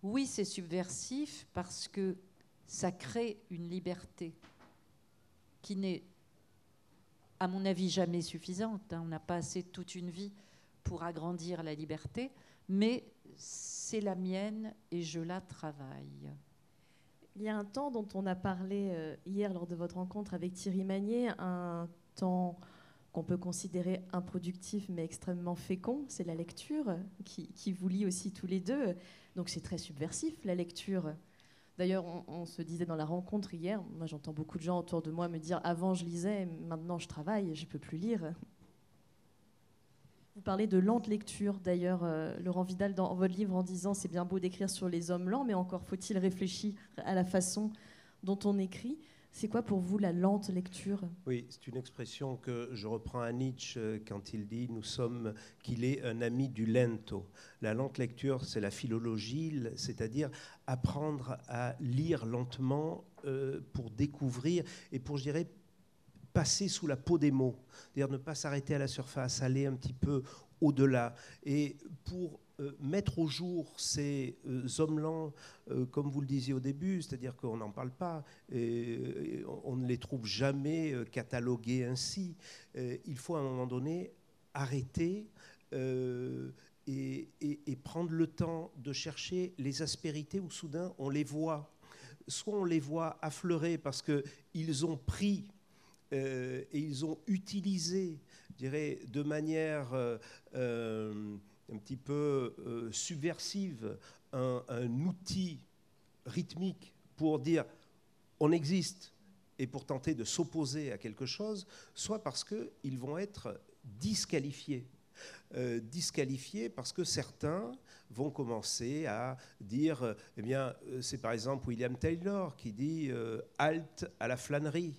Oui, c'est subversif parce que ça crée une liberté qui n'est, à mon avis, jamais suffisante. hein. On n'a pas assez toute une vie pour agrandir la liberté, mais c'est la mienne et je la travaille. Il y a un temps dont on a parlé euh, hier lors de votre rencontre avec Thierry Magnier, un temps qu'on peut considérer improductif mais extrêmement fécond, c'est la lecture qui, vous lie aussi tous les deux. Donc c'est très subversif la lecture. D'ailleurs, on, se disait dans la rencontre hier, moi j'entends beaucoup de gens autour de moi me dire avant je lisais, maintenant je travaille, je peux plus lire. Vous parlez de lente lecture, d'ailleurs, euh, Laurent Vidal, dans votre livre, en disant c'est bien beau d'écrire sur les hommes lents, mais encore faut-il réfléchir à la façon dont on écrit. C'est quoi pour vous la lente lecture? Oui, c'est une expression que je reprends à Nietzsche euh, quand il dit nous sommes qu'il est un ami du lento. La lente lecture, c'est la philologie, c'est-à-dire apprendre à lire lentement euh, pour découvrir et pour, je dirais, passer sous la peau des mots, c'est-à-dire ne pas s'arrêter à la surface, aller un petit peu au-delà. Et pour mettre au jour ces euh, hommes lents, euh, comme vous le disiez au début, c'est-à-dire qu'on n'en parle pas, et, on, ne les trouve jamais euh, catalogués ainsi. Euh, il faut à un moment donné arrêter euh, et, prendre le temps de chercher les aspérités où soudain on les voit. Soit on les voit affleurer parce qu'ils ont pris euh, et ils ont utilisé, je dirais, de manière euh, euh, un petit peu euh, subversive un, outil rythmique pour dire on existe et pour tenter de s'opposer à quelque chose, soit parce qu'ils vont être disqualifiés. Euh, disqualifiés parce que certains vont commencer à dire, euh, eh bien, c'est par exemple William Taylor qui dit halte à la flânerie.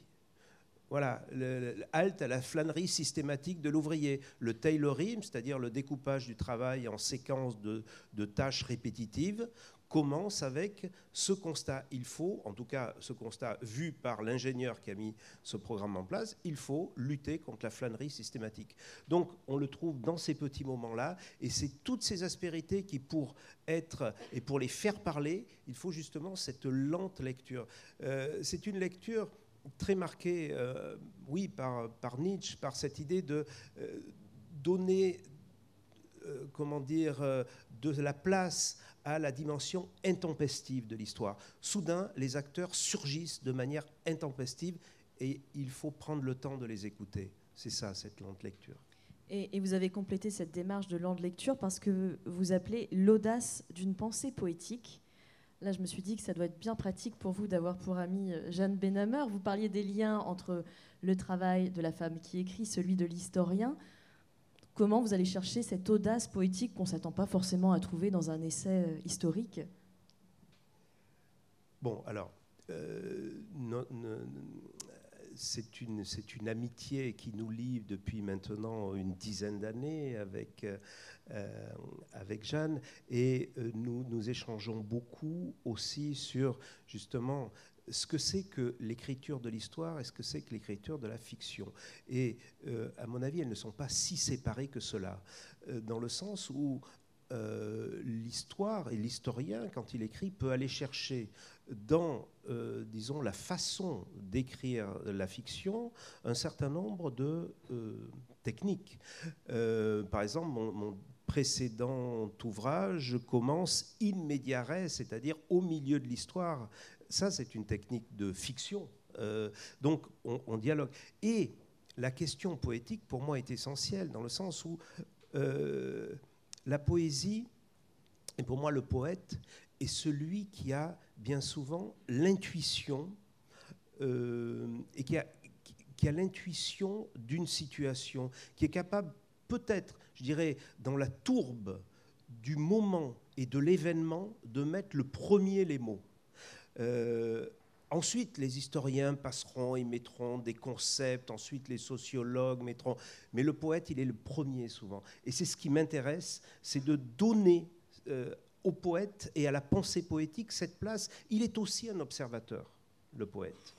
Voilà, le, halte à la flânerie systématique de l'ouvrier. Le taylorisme, c'est-à-dire le découpage du travail en séquences de, de tâches répétitives, commence avec ce constat. Il faut, en tout cas ce constat vu par l'ingénieur qui a mis ce programme en place, il faut lutter contre la flânerie systématique. Donc on le trouve dans ces petits moments-là, et c'est toutes ces aspérités qui, pour être et pour les faire parler, il faut justement cette lente lecture. Euh, c'est une lecture très marquée, euh, oui, par, par Nietzsche, par cette idée de euh, donner, euh, comment dire, de la place à la dimension intempestive de l'histoire. Soudain, les acteurs surgissent de manière intempestive et il faut prendre le temps de les écouter. C'est ça, cette lente lecture. et, et vous avez complété cette démarche de lente lecture parce que vous appelez l'audace d'une pensée poétique. Là, je me suis dit que ça doit être bien pratique pour vous d'avoir pour amie euh, Jeanne Benhammer. Vous parliez des liens entre le travail de la femme qui écrit, celui de l'historien. Comment vous allez chercher cette audace poétique qu'on ne s'attend pas forcément à trouver dans un essai euh, historique? Bon, alors, euh, c'est une, une amitié qui nous lie depuis maintenant une dizaine d'années avec, euh, euh, avec Jeanne et euh, nous, nous échangeons beaucoup aussi sur justement ce que c'est que l'écriture de l'histoire et ce que c'est que l'écriture de la fiction. Et à mon avis, elles ne sont pas si séparées que cela, dans le sens où l'histoire et l'historien, quand il écrit, peut aller chercher dans, euh, disons, la façon d'écrire la fiction un certain nombre de euh, techniques. Euh, par exemple, mon, précédent ouvrage commence in c'est-à-dire au milieu de l'histoire. Ça, c'est une technique de fiction. Donc, on, dialogue. Et la question poétique, pour moi, est essentielle, dans le sens où la poésie, et pour moi, le poète, est celui qui a bien souvent l'intuition euh, et qui a, l'intuition d'une situation, qui est capable peut-être, je dirais, dans la tourbe du moment et de l'événement, de mettre le premier les mots. Euh, ensuite, les historiens passeront et mettront des concepts, ensuite les sociologues mettront... Mais le poète, il est le premier souvent. Et c'est ce qui m'intéresse, c'est de donner euh, au poète et à la pensée poétique cette place. Il est aussi un observateur, le poète.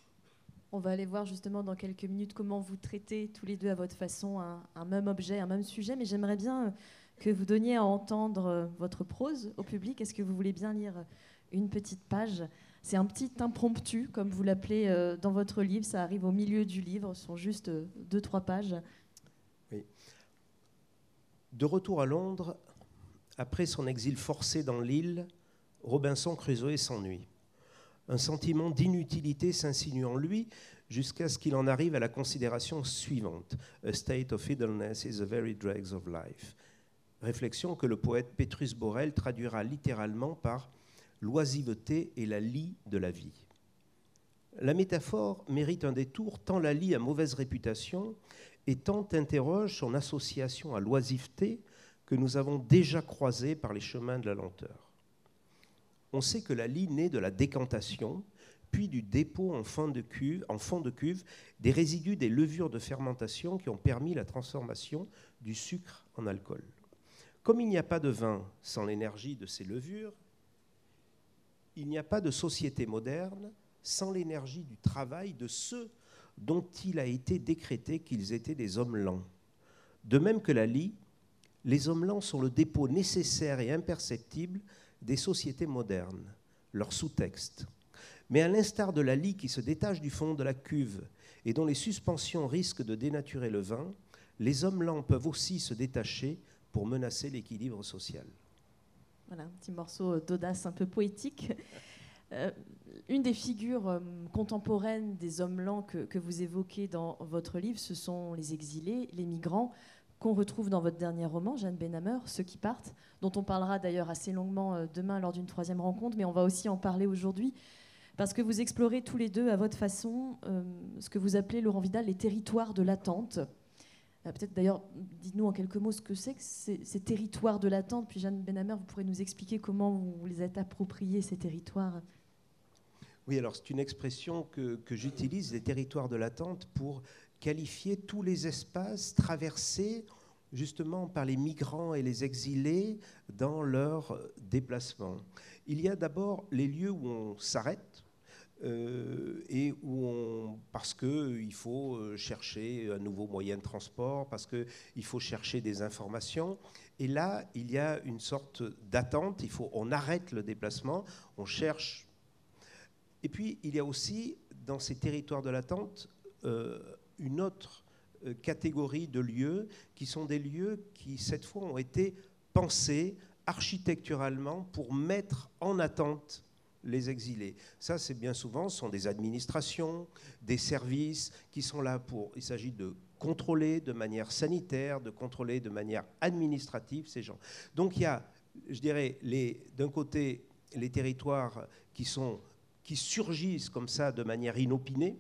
On va aller voir justement dans quelques minutes comment vous traitez tous les deux à votre façon un, un même objet, un même sujet, mais j'aimerais bien que vous donniez à entendre votre prose au public. Est-ce que vous voulez bien lire une petite page? C'est un petit impromptu, comme vous l'appelez euh, dans votre livre. Ça arrive au milieu du livre, ce sont juste euh, deux, trois pages. De retour à Londres, après son exil forcé dans l'île, Robinson Crusoe s'ennuie. Un sentiment d'inutilité s'insinue en lui jusqu'à ce qu'il en arrive à la considération suivante. A state of idleness is the very dregs of life. Réflexion que le poète Petrus Borel traduira littéralement par l'oisiveté et la lie de la vie. La métaphore mérite un détour tant la lie a mauvaise réputation et tant interroge son association à l'oisiveté que nous avons déjà croisée par les chemins de la lenteur. On sait que la lie naît de la décantation, puis du dépôt en fond de cuve, en fond de cuve des résidus des levures de fermentation qui ont permis la transformation du sucre en alcool. Comme il n'y a pas de vin sans l'énergie de ces levures, il n'y a pas de société moderne sans l'énergie du travail de ceux dont il a été décrété qu'ils étaient des hommes lents. De même que la lie, les hommes lents sont le dépôt nécessaire et imperceptible des sociétés modernes, leur sous-texte. Mais à l'instar de la lie qui se détache du fond de la cuve et dont les suspensions risquent de dénaturer le vin, les hommes lents peuvent aussi se détacher pour menacer l'équilibre social. Voilà, un petit morceau d'audace un peu poétique. Euh, une des figures euh, contemporaines des hommes lents que vous évoquez dans votre livre, ce sont les exilés, les migrants, qu'on retrouve dans votre dernier roman, Jeanne Benhammer, Ceux qui partent, dont on parlera d'ailleurs assez longuement euh, demain lors d'une troisième rencontre, mais on va aussi en parler aujourd'hui, parce que vous explorez tous les deux à votre façon euh, ce que vous appelez, Laurent Vidal, les territoires de l'attente. Euh, Peut-être d'ailleurs, dites-nous en quelques mots ce que c'est que ces, territoires de l'attente, puis Jeanne Benhammer, vous pourrez nous expliquer comment vous les êtes appropriés, ces territoires. Oui, alors c'est une expression que, que j'utilise, les territoires de l'attente, pour qualifier tous les espaces traversés justement par les migrants et les exilés dans leur déplacement. Il y a d'abord les lieux où on s'arrête. euh, et où on, parce qu'il faut euh, chercher un nouveau moyen de transport, parce qu'il faut chercher des informations. Et là, il y a une sorte d'attente, il faut, on arrête le déplacement, on cherche. Et puis, il y a aussi, dans ces territoires de l'attente, euh, une autre euh, catégorie de lieux qui sont des lieux qui, cette fois, ont été pensés architecturalement pour mettre en attente les exilés. Ça, c'est bien souvent, ce sont des administrations, des services qui sont là pour. Il s'agit de contrôler de manière sanitaire, de contrôler de manière administrative ces gens. Donc il y a, je dirais, d'un côté, les territoires qui, sont, qui surgissent comme ça de manière inopinée,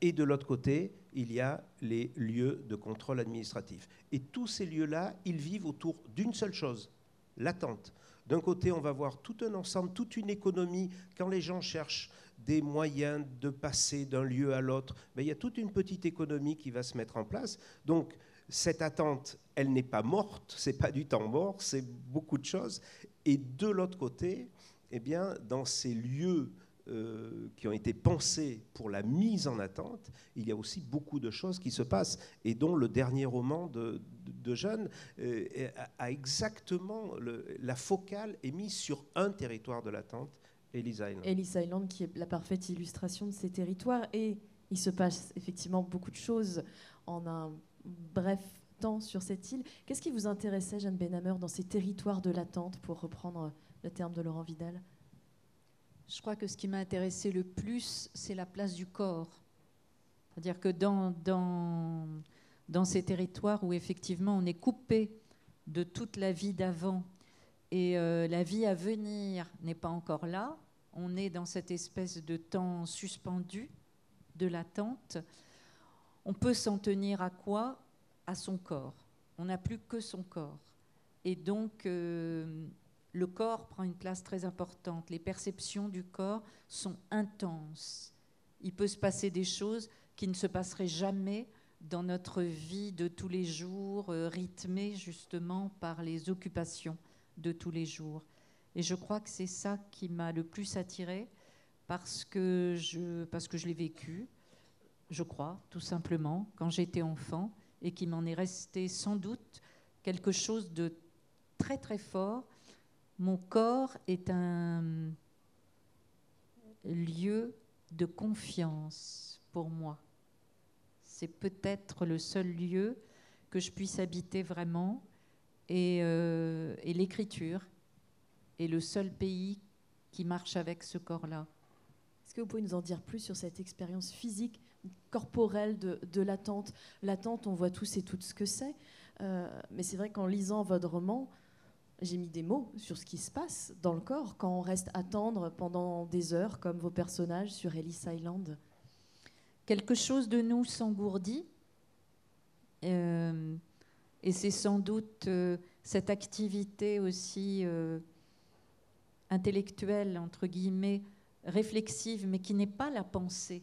et de l'autre côté, il y a les lieux de contrôle administratif. Et tous ces lieux-là, ils vivent autour d'une seule chose, l'attente. D'un côté, on va voir tout un ensemble, toute une économie. Quand les gens cherchent des moyens de passer d'un lieu à l'autre, ben, il y a toute une petite économie qui va se mettre en place. Donc, cette attente, elle n'est pas morte, c'est pas du temps mort, c'est beaucoup de choses. Et de l'autre côté, eh bien, dans ces lieux euh, qui ont été pensés pour la mise en attente, il y a aussi beaucoup de choses qui se passent et dont le dernier roman de, de, de Jeanne euh, a, exactement la focale est mise sur un territoire de l'attente, Ellis Island. Ellis Island, qui est la parfaite illustration de ces territoires. Et il se passe effectivement beaucoup de choses en un bref temps sur cette île. Qu'est-ce qui vous intéressait, Jeanne Benhammer, dans ces territoires de l'attente, pour reprendre le terme de Laurent Vidal? Je crois que ce qui m'a intéressé le plus, c'est la place du corps. C'est-à-dire que dans, dans, dans ces territoires où effectivement on est coupé de toute la vie d'avant et euh, la vie à venir n'est pas encore là, on est dans cette espèce de temps suspendu de l'attente. On peut s'en tenir à quoi? À son corps. On n'a plus que son corps. Et donc, euh, le corps prend une place très importante. Les perceptions du corps sont intenses. Il peut se passer des choses qui ne se passeraient jamais dans notre vie de tous les jours, euh, rythmée justement par les occupations de tous les jours. Et je crois que c'est ça qui m'a le plus attirée parce que je, parce que je l'ai vécu, je crois, tout simplement, quand j'étais enfant, et qui m'en est resté sans doute quelque chose de très très fort. Mon corps est un lieu de confiance pour moi. C'est peut-être le seul lieu que je puisse habiter vraiment. Et, euh, et l'écriture est le seul pays qui marche avec ce corps-là. Est-ce que vous pouvez nous en dire plus sur cette expérience physique, corporelle de, de l'attente? L'attente, on voit tous et toutes ce que c'est. Euh, mais c'est vrai qu'en lisant votre roman, j'ai mis des mots sur ce qui se passe dans le corps quand on reste attendre pendant des heures, comme vos personnages sur Ellis Island. Quelque chose de nous s'engourdit. Euh, et c'est sans doute euh, cette activité aussi euh, intellectuelle, entre guillemets, réflexive, mais qui n'est pas la pensée.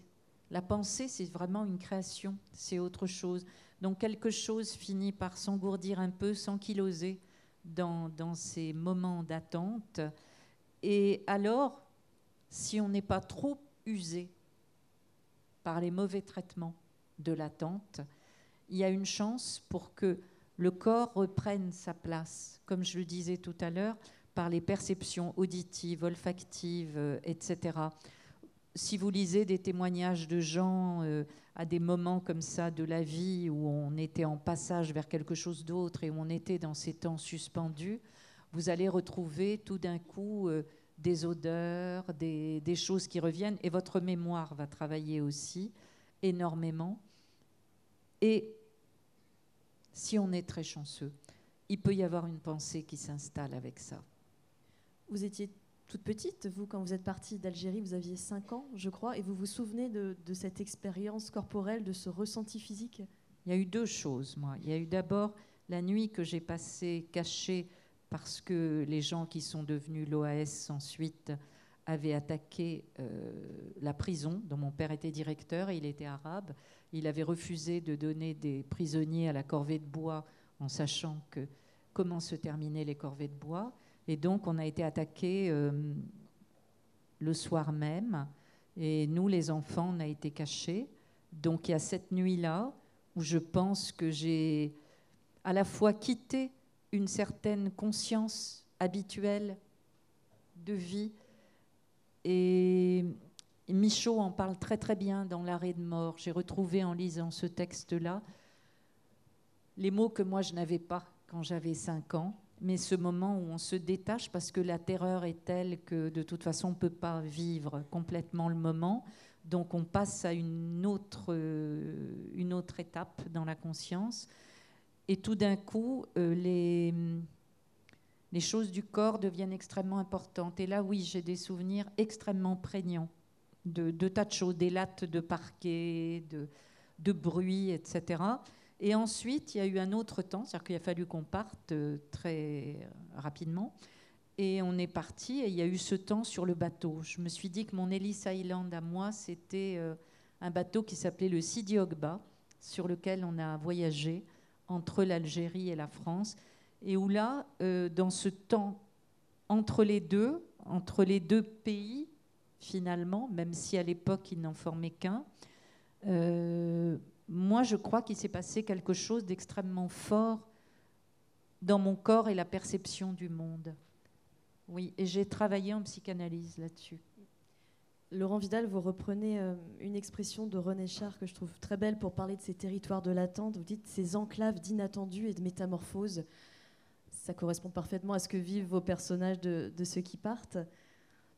La pensée, c'est vraiment une création, c'est autre chose. Donc quelque chose finit par s'engourdir un peu, s'ankyloser dans, ces moments d'attente. Et alors, si on n'est pas trop usé par les mauvais traitements de l'attente, il y a une chance pour que le corps reprenne sa place, comme je le disais tout à l'heure, par les perceptions auditives, olfactives, euh, etc. Si vous lisez des témoignages de gens euh, à des moments comme ça de la vie où on était en passage vers quelque chose d'autre et où on était dans ces temps suspendus, vous allez retrouver tout d'un coup euh, des odeurs, des, des choses qui reviennent, et votre mémoire va travailler aussi énormément. Et si on est très chanceux, il peut y avoir une pensée qui s'installe avec ça. Vous étiez toute petite, vous, quand vous êtes partie d'Algérie, vous aviez 5 ans, je crois, et vous vous souvenez de, cette expérience corporelle, de ce ressenti physique? Il y a eu deux choses, moi. Il y a eu d'abord la nuit que j'ai passée cachée parce que les gens qui sont devenus l'OAS ensuite avaient attaqué euh, la prison dont mon père était directeur, et il était arabe. Il avait refusé de donner des prisonniers à la corvée de bois en sachant que comment se terminaient les corvées de bois. Et donc on a été attaqué euh, le soir même, et nous les enfants, on a été cachés. Donc il y a cette nuit-là où je pense que j'ai à la fois quitté une certaine conscience habituelle de vie et Michaud en parle très très bien dans L'arrêt de mort. J'ai retrouvé en lisant ce texte-là les mots que moi je n'avais pas quand j'avais 5 ans, mais ce moment où on se détache parce que la terreur est telle que de toute façon on ne peut pas vivre complètement le moment. Donc on passe à une autre, euh, une autre étape dans la conscience. Et tout d'un coup, euh, les, les choses du corps deviennent extrêmement importantes. Et là, oui, j'ai des souvenirs extrêmement prégnants de, de tas de choses, des lattes de parquet, de, de bruit, etc. Et ensuite, il y a eu un autre temps, c'est-à-dire qu'il a fallu qu'on parte euh, très rapidement. Et on est parti, et il y a eu ce temps sur le bateau. Je me suis dit que mon Ellis Island à moi, c'était euh, un bateau qui s'appelait le Sidi Ogba, sur lequel on a voyagé entre l'Algérie et la France, et où là, euh, dans ce temps entre les deux, entre les deux pays, finalement, même si à l'époque il n'en formait qu'un, moi je crois qu'il s'est passé quelque chose d'extrêmement fort dans mon corps et la perception du monde. Oui, et j'ai travaillé en psychanalyse là-dessus. Laurent Vidal, vous reprenez euh, une expression de René Char que je trouve très belle pour parler de ces territoires de l'attente. Vous dites ces enclaves d'inattendu et de métamorphose. Ça correspond parfaitement à ce que vivent vos personnages de, de ceux qui partent.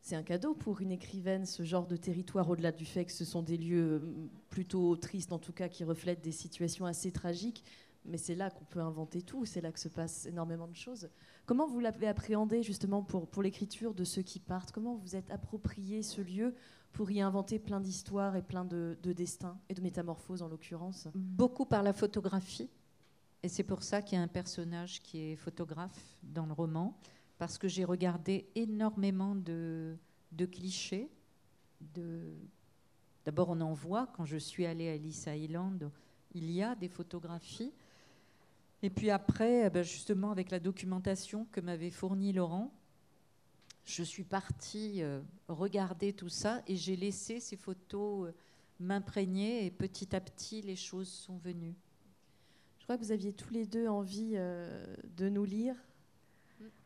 C'est un cadeau pour une écrivaine, ce genre de territoire, au-delà du fait que ce sont des lieux euh, plutôt tristes, en tout cas, qui reflètent des situations assez tragiques. Mais c'est là qu'on peut inventer tout, c'est là que se passe énormément de choses. Comment vous l'avez appréhendé justement pour, pour l'écriture de ceux qui partent? Comment vous êtes approprié ce lieu pour y inventer plein d'histoires et plein de, de destins et de métamorphoses en l'occurrence? Beaucoup par la photographie. Et c'est pour ça qu'il y a un personnage qui est photographe dans le roman, parce que j'ai regardé énormément de, clichés. D'abord, on en voit, quand je suis allée à Ellis Island, il y a des photographies. Et puis après, eh ben, justement, avec la documentation que m'avait fournie Laurent, je suis partie euh, regarder tout ça et j'ai laissé ces photos euh, m'imprégner et petit à petit, les choses sont venues. Je crois que vous aviez tous les deux envie euh, de nous lire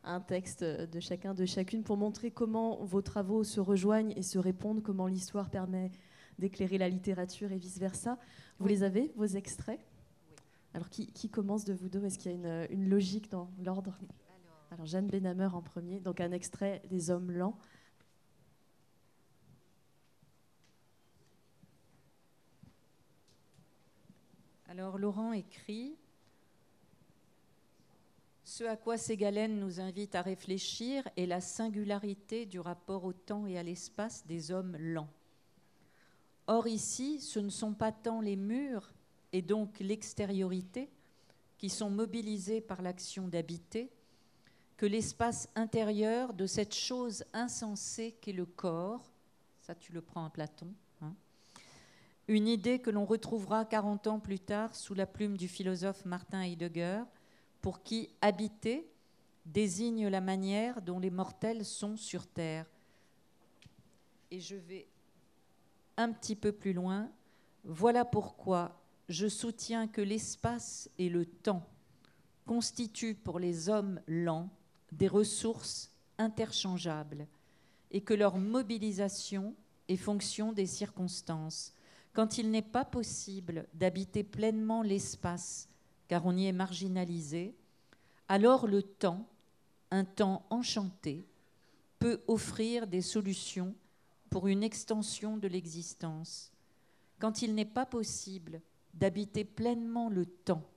un texte de chacun, de chacune, pour montrer comment vos travaux se rejoignent et se répondent, comment l'histoire permet d'éclairer la littérature et vice-versa. Vous Oui. les avez, vos extraits Alors, qui, qui commence de vous deux? Est-ce qu'il y a une, une logique dans l'ordre? Alors, Jeanne Benhammer en premier, donc un extrait des Hommes lents. Alors Laurent écrit Ce à quoi Ségalen nous invite à réfléchir est la singularité du rapport au temps et à l'espace des hommes lents. Or ici, ce ne sont pas tant les murs et donc l'extériorité qui sont mobilisés par l'action d'habiter que l'espace intérieur de cette chose insensée qu'est le corps. Ça, tu le prends à Platon. hein. Une idée que l'on retrouvera 40 ans plus tard sous la plume du philosophe Martin Heidegger, pour qui habiter désigne la manière dont les mortels sont sur Terre. Et je vais un petit peu plus loin. Voilà pourquoi je soutiens que l'espace et le temps constituent pour les hommes lents des ressources interchangeables et que leur mobilisation est fonction des circonstances. Quand il n'est pas possible d'habiter pleinement l'espace, car on y est marginalisé, alors le temps, un temps enchanté, peut offrir des solutions pour une extension de l'existence. Quand il n'est pas possible d'habiter pleinement le temps,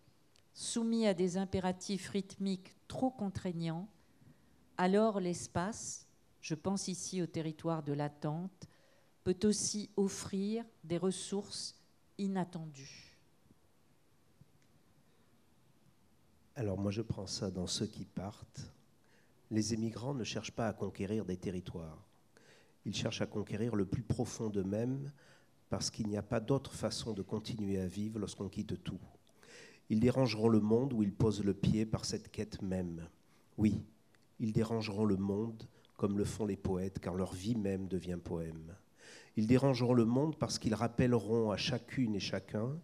soumis à des impératifs rythmiques trop contraignants, alors l'espace, je pense ici au territoire de l'attente, peut aussi offrir des ressources inattendues. Alors moi je prends ça dans ceux qui partent. Les émigrants ne cherchent pas à conquérir des territoires. Ils cherchent à conquérir le plus profond d'eux-mêmes parce qu'il n'y a pas d'autre façon de continuer à vivre lorsqu'on quitte tout. Ils dérangeront le monde où ils posent le pied par cette quête même. Oui, ils dérangeront le monde comme le font les poètes car leur vie même devient poème. Ils dérangeront le monde parce qu'ils rappelleront à chacune et chacun,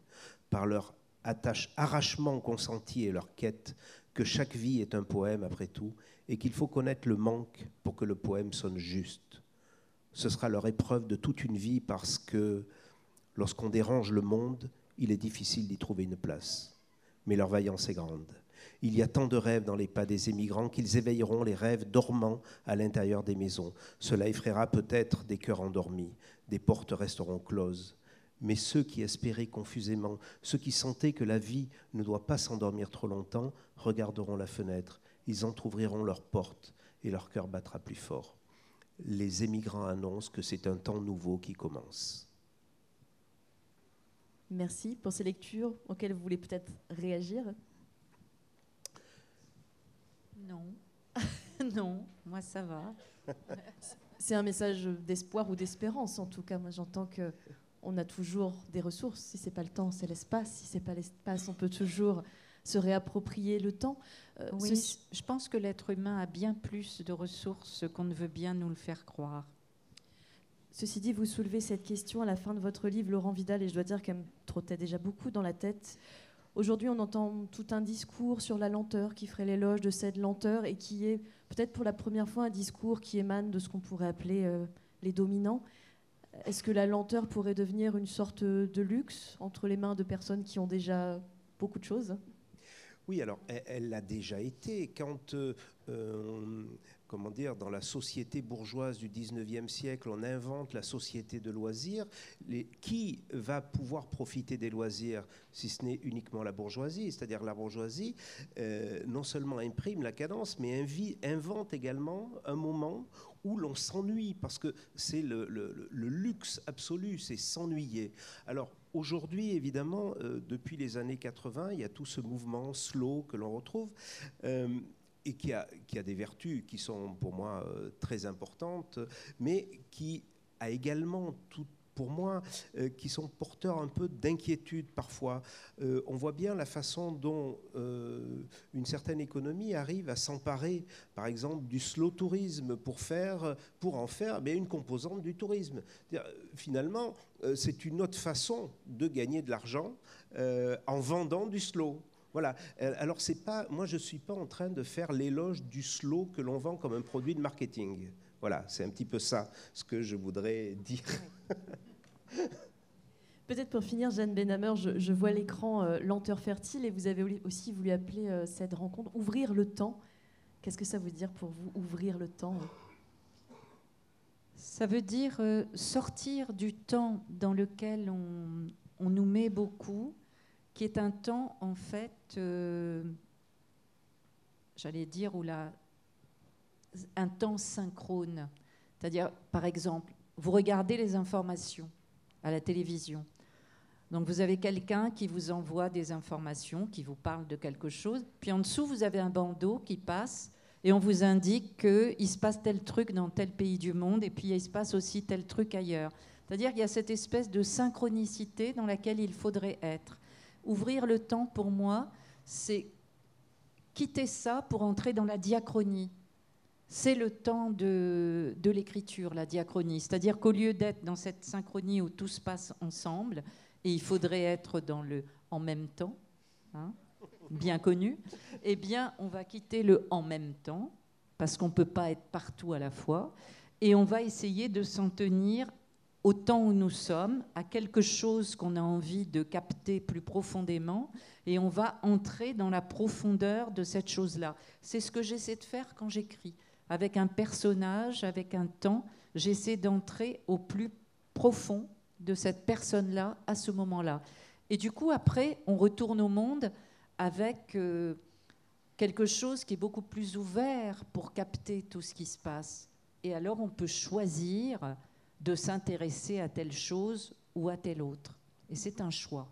par leur attache, arrachement consenti et leur quête, que chaque vie est un poème après tout, et qu'il faut connaître le manque pour que le poème sonne juste. Ce sera leur épreuve de toute une vie parce que lorsqu'on dérange le monde, il est difficile d'y trouver une place. Mais leur vaillance est grande. Il y a tant de rêves dans les pas des émigrants qu'ils éveilleront les rêves dormants à l'intérieur des maisons. Cela effraiera peut-être des cœurs endormis, des portes resteront closes. Mais ceux qui espéraient confusément, ceux qui sentaient que la vie ne doit pas s'endormir trop longtemps, regarderont la fenêtre, ils entr'ouvriront leurs portes et leur cœur battra plus fort. Les émigrants annoncent que c'est un temps nouveau qui commence. Merci pour ces lectures auxquelles vous voulez peut-être réagir. Non, non, moi ça va. C'est un message d'espoir ou d'espérance en tout cas. Moi j'entends que on a toujours des ressources. Si c'est pas le temps, c'est l'espace. Si c'est pas l'espace, on peut toujours se réapproprier le temps. Euh, Oui, ceci- je pense que l'être humain a bien plus de ressources qu'on ne veut bien nous le faire croire. Ceci dit, vous soulevez cette question à la fin de votre livre, Laurent Vidal, et je dois dire qu'elle me trottait déjà beaucoup dans la tête. Aujourd'hui, on entend tout un discours sur la lenteur qui ferait l'éloge de cette lenteur et qui est peut-être pour la première fois un discours qui émane de ce qu'on pourrait appeler euh, les dominants. Est-ce que la lenteur pourrait devenir une sorte de luxe entre les mains de personnes qui ont déjà beaucoup de choses? Oui, alors elle- l'a déjà été quand, euh, comment dire, dans la société bourgeoise du 19e siècle, on invente la société de loisirs. Qui va pouvoir profiter des loisirs si ce n'est uniquement la bourgeoisie? C'est-à-dire la bourgeoisie euh, non seulement imprime la cadence, mais invente également un moment où l'on s'ennuie, parce que c'est le, luxe absolu, c'est s'ennuyer. Alors aujourd'hui, évidemment, euh, depuis les années 80, il y a tout ce mouvement slow que l'on retrouve. euh, et qui a, qui a des vertus qui sont pour moi euh, très importantes, mais qui a également tout pour moi, euh, qui sont porteurs un peu d'inquiétude parfois. Euh, on voit bien la façon dont euh, une certaine économie arrive à s'emparer, par exemple, du slow tourisme pour, faire, pour en faire mais une composante du tourisme. Finalement, c'est une autre façon de gagner de l'argent en vendant du slow. Voilà. Alors c'est pas, moi je suis pas en train de faire l'éloge du slow que l'on vend comme un produit de marketing. Voilà, c'est un petit peu ça ce que je voudrais dire. Peut-être pour finir, Jeanne Benhamer, je, vois l'écran euh, Lenteur fertile et vous avez aussi voulu appeler euh, cette rencontre Ouvrir le temps. Qu'est-ce que ça veut dire pour vous, ouvrir le temps Ça veut dire euh, sortir du temps dans lequel on, nous met beaucoup, qui est un temps en fait, euh, j'allais dire, où la, un temps synchrone. C'est-à-dire, par exemple, vous regardez les informations à la télévision. Donc vous avez quelqu'un qui vous envoie des informations, qui vous parle de quelque chose, puis en dessous vous avez un bandeau qui passe et on vous indique qu'il se passe tel truc dans tel pays du monde et puis il se passe aussi tel truc ailleurs. C'est-à-dire qu'il y a cette espèce de synchronicité dans laquelle il faudrait être. Ouvrir le temps pour moi, c'est quitter ça pour entrer dans la diachronie. C'est le temps de, l'écriture, la diachronie. C'est-à-dire qu'au lieu d'être dans cette synchronie où tout se passe ensemble, et il faudrait être dans le en même temps, hein, bien connu, eh bien, on va quitter le en même temps, parce qu'on ne peut pas être partout à la fois, et on va essayer de s'en tenir au temps où nous sommes, à quelque chose qu'on a envie de capter plus profondément, et on va entrer dans la profondeur de cette chose-là. C'est ce que j'essaie de faire quand j'écris. Avec un personnage, avec un temps, j'essaie d'entrer au plus profond de cette personne-là à ce moment-là. Et du coup, après, on retourne au monde avec euh, quelque chose qui est beaucoup plus ouvert pour capter tout ce qui se passe. Et alors, on peut choisir de s'intéresser à telle chose ou à telle autre. Et c'est un choix.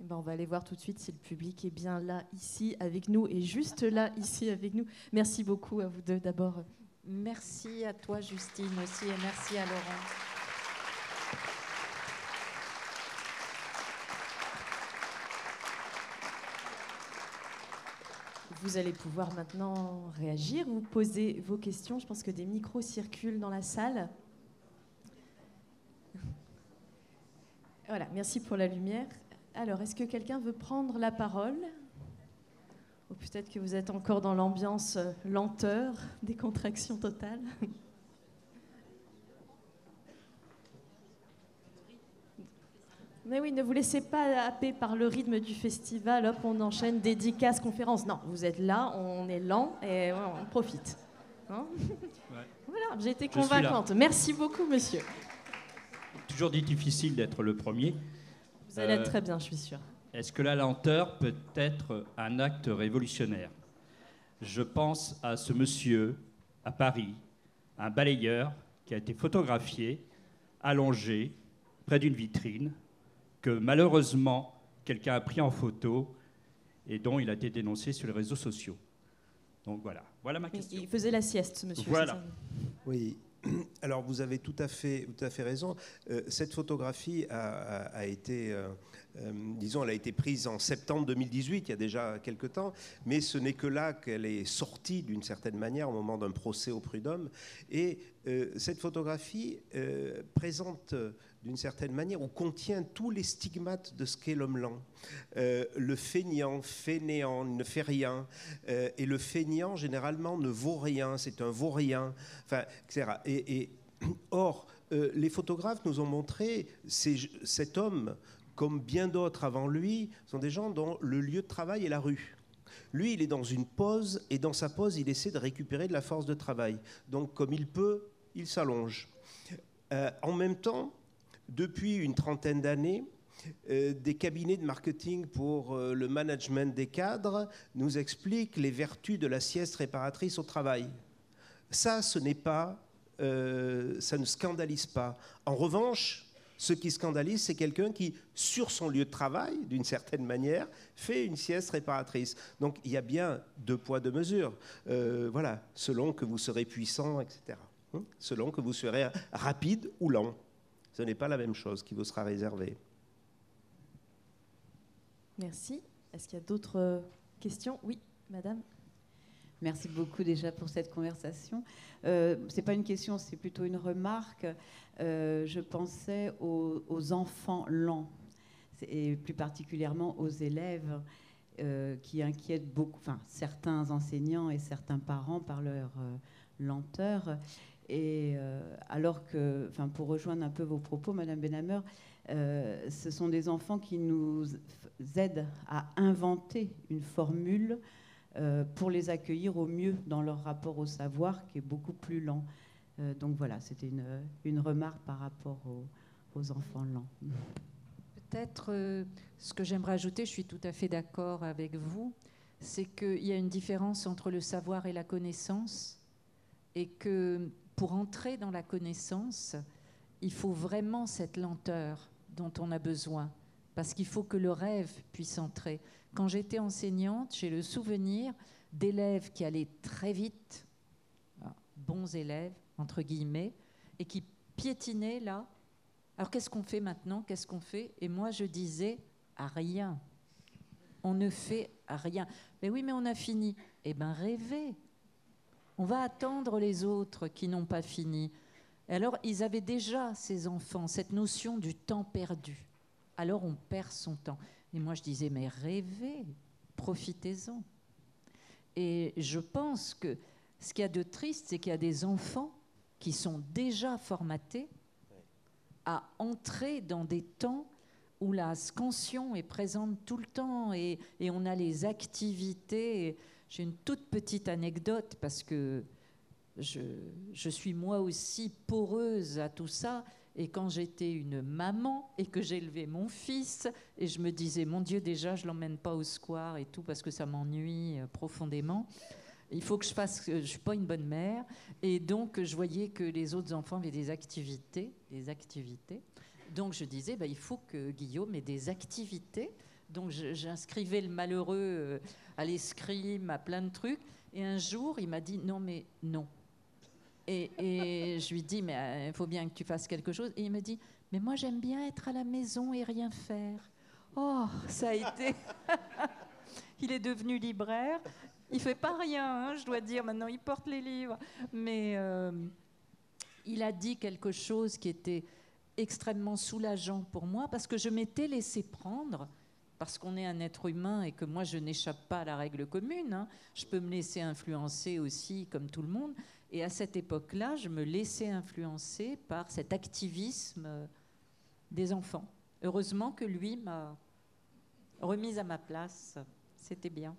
Eh ben, on va aller voir tout de suite si le public est bien là, ici, avec nous, et juste là, ici, avec nous. Merci beaucoup à vous deux d'abord. Merci à toi, Justine, aussi, et merci à Laurent. Vous allez pouvoir maintenant réagir, vous poser vos questions. Je pense que des micros circulent dans la salle. Voilà, merci pour la lumière. Alors, est-ce que quelqu'un veut prendre la parole Ou peut-être que vous êtes encore dans l'ambiance euh, lenteur, décontraction totale Mais oui, ne vous laissez pas happer par le rythme du festival. Hop, on enchaîne dédicaces, conférences. Non, vous êtes là, on est lent et on profite. Hein voilà, j'ai été convaincante. Merci beaucoup, monsieur. Toujours dit difficile d'être le premier. Vous allez être Euh, très bien, je suis sûre. Est-ce que la lenteur peut être un acte révolutionnaire? Je pense à ce monsieur à Paris, un balayeur qui a été photographié, allongé, près d'une vitrine, que malheureusement quelqu'un a pris en photo et dont il a été dénoncé sur les réseaux sociaux. Donc voilà, voilà ma question. Il faisait la sieste, ce monsieur. Voilà. Oui. Alors vous avez tout à fait, tout à fait raison. Euh, cette photographie a, été, euh, disons, elle a été prise en septembre 2018, il y a déjà quelque temps, mais ce n'est que là qu'elle est sortie d'une certaine manière au moment d'un procès au prud'homme. Et euh, cette photographie euh, présente d'une certaine manière ou contient tous les stigmates de ce qu'est l'homme lent. Le feignant, fainéant, ne fait rien, et le feignant généralement ne vaut rien, c'est un vaut-rien, enfin, etc. Et, et- or, les photographes nous ont montré cet homme, comme bien d'autres avant lui, sont des gens dont le lieu de travail est la rue. Lui, il est dans une pause, et dans sa pause, il essaie de récupérer de la force de travail. Donc, comme il peut, il s'allonge. Euh, en même temps, depuis une trentaine d'années, euh, des cabinets de marketing pour euh, le management des cadres nous expliquent les vertus de la sieste réparatrice au travail. Ça, ce n'est pas ça ne scandalise pas. En revanche, ce qui scandalise, c'est quelqu'un qui, sur son lieu de travail, d'une certaine manière, fait une sieste réparatrice. Donc il y a bien deux poids, deux mesures. Euh, voilà, selon que vous serez puissant, etc. Hein, selon que vous serez rapide ou lent. Ce n'est pas la même chose qui vous sera réservée. Merci. Est-ce qu'il y a d'autres questions? Oui, madame. Merci beaucoup déjà pour cette conversation. Euh, ce n'est pas une question, c'est plutôt une remarque. Euh, je pensais aux, enfants lents, et plus particulièrement aux élèves euh, qui inquiètent beaucoup, enfin certains enseignants et certains parents par leur euh, lenteur. Et alors que, enfin pour rejoindre un peu vos propos, Madame Benhamer, euh, ce sont des enfants qui nous aident à inventer une formule pour les accueillir au mieux dans leur rapport au savoir qui est beaucoup plus lent. Euh, donc voilà, c'était une, une remarque par rapport aux, aux enfants lents. Peut-être euh, ce que j'aimerais ajouter, je suis tout à fait d'accord avec vous, c'est qu'il y a une différence entre le savoir et la connaissance, et que pour entrer dans la connaissance, il faut vraiment cette lenteur dont on a besoin, parce qu'il faut que le rêve puisse entrer. Quand j'étais enseignante, j'ai le souvenir d'élèves qui allaient très vite, ah, bons élèves, entre guillemets, et qui piétinaient là. Alors qu'est-ce qu'on fait maintenant? Qu'est-ce qu'on fait? Et moi, je disais, à rien. On ne fait rien. Mais oui, mais on a fini. Eh bien, rêvez. On va attendre les autres qui n'ont pas fini. Et alors, ils avaient déjà, ces enfants, cette notion du temps perdu. Alors, on perd son temps. Et moi, je disais, mais rêvez, profitez-en. Et je pense que ce qu'il y a de triste, c'est qu'il y a des enfants qui sont déjà formatés à entrer dans des temps où la scansion est présente tout le temps et, on a les activités. J'ai une toute petite anecdote parce que je, je suis moi aussi poreuse à tout ça. Et quand j'étais une maman et que j'élevais mon fils, et je me disais, mon Dieu, déjà, je l'emmène pas au square et tout parce que ça m'ennuie euh, profondément. Il faut que je fasse, je suis pas une bonne mère, et donc je voyais que les autres enfants avaient des activités, des activités. Donc je disais, bah, il faut que Guillaume ait des activités. Donc j'inscrivais le malheureux euh, à l'escrime, à plein de trucs. Et un jour, il m'a dit, non mais non. Et, je lui dis, mais euh, il faut bien que tu fasses quelque chose. Et il me dit, mais moi j'aime bien être à la maison et rien faire. Oh, ça a été. il est devenu libraire. Il fait pas rien, hein, je dois dire. Maintenant, il porte les livres. Mais euh, il a dit quelque chose qui était extrêmement soulageant pour moi parce que je m'étais laissé prendre. Parce qu'on est un être humain et que moi je n'échappe pas à la règle commune. hein. Je peux me laisser influencer aussi comme tout le monde. Et à cette époque-là, je me laissais influencer par cet activisme des enfants. Heureusement que lui m'a remise à ma place. C'était bien.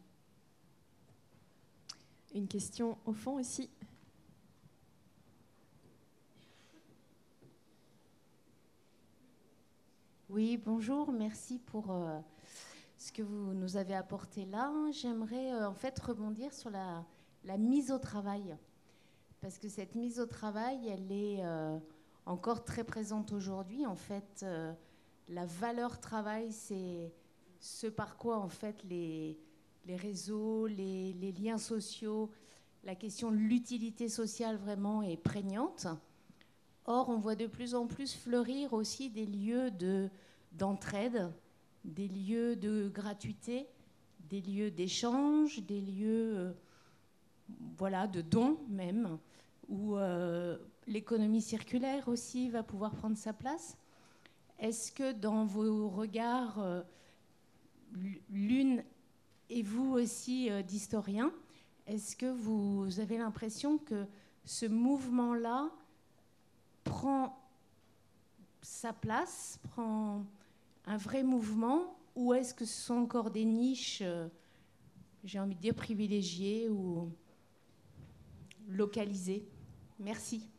Une question au fond ici. Oui, bonjour, merci pour euh, ce que vous nous avez apporté là. J'aimerais euh, en fait rebondir sur la, la mise au travail. Parce que cette mise au travail, elle est euh, encore très présente aujourd'hui. En fait, euh, la valeur travail, c'est ce par quoi en fait les, réseaux, les, liens sociaux, la question de l'utilité sociale vraiment est prégnante. Or, on voit de plus en plus fleurir aussi des lieux de, d'entraide, des lieux de gratuité, des lieux d'échange, des lieux euh, voilà, de dons même, où euh, l'économie circulaire aussi va pouvoir prendre sa place. Est-ce que dans vos regards, euh, l'une et vous aussi euh, d'historien, est-ce que vous avez l'impression que ce mouvement-là prend sa place, prend un vrai mouvement, ou est-ce que ce sont encore des niches, j'ai envie de dire, privilégiées ou localisées? Merci.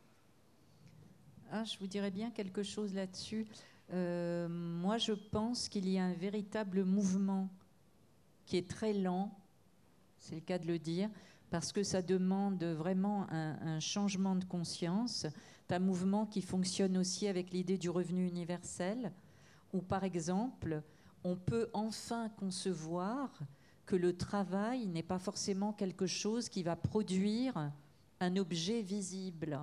Ah, je vous dirais bien quelque chose là-dessus. Euh, moi, je pense qu'il y a un véritable mouvement qui est très lent, c'est le cas de le dire, parce que ça demande vraiment un, un changement de conscience. Un mouvement qui fonctionne aussi avec l'idée du revenu universel, où par exemple, on peut enfin concevoir que le travail n'est pas forcément quelque chose qui va produire un objet visible,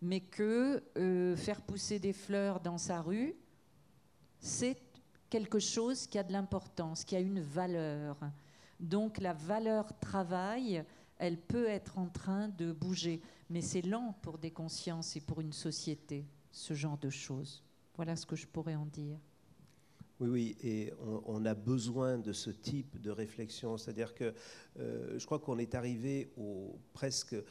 mais que euh, faire pousser des fleurs dans sa rue, c'est quelque chose qui a de l'importance, qui a une valeur. Donc la valeur travail, elle peut être en train de bouger, mais c'est lent pour des consciences et pour une société, ce genre de choses. Voilà ce que je pourrais en dire. Oui, oui, et on, a besoin de ce type de réflexion. C'est-à-dire que euh, je crois qu'on est arrivé au presque, euh,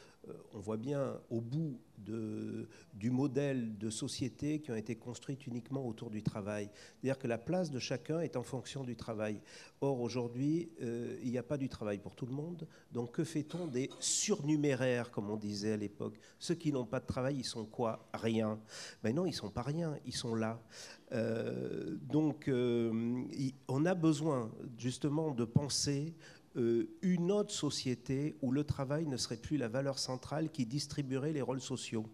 on voit bien, au bout de, du modèle de société qui ont été construites uniquement autour du travail. C'est-à-dire que la place de chacun est en fonction du travail. Or, aujourd'hui, euh, il n'y a pas du travail pour tout le monde. Donc, que fait-on des surnuméraires, comme on disait à l'époque? Ceux qui n'ont pas de travail, ils sont quoi? Rien. Mais non, ils sont pas rien, ils sont là. Euh, donc, euh, on a besoin justement de penser euh, une autre société où le travail ne serait plus la valeur centrale qui distribuerait les rôles sociaux.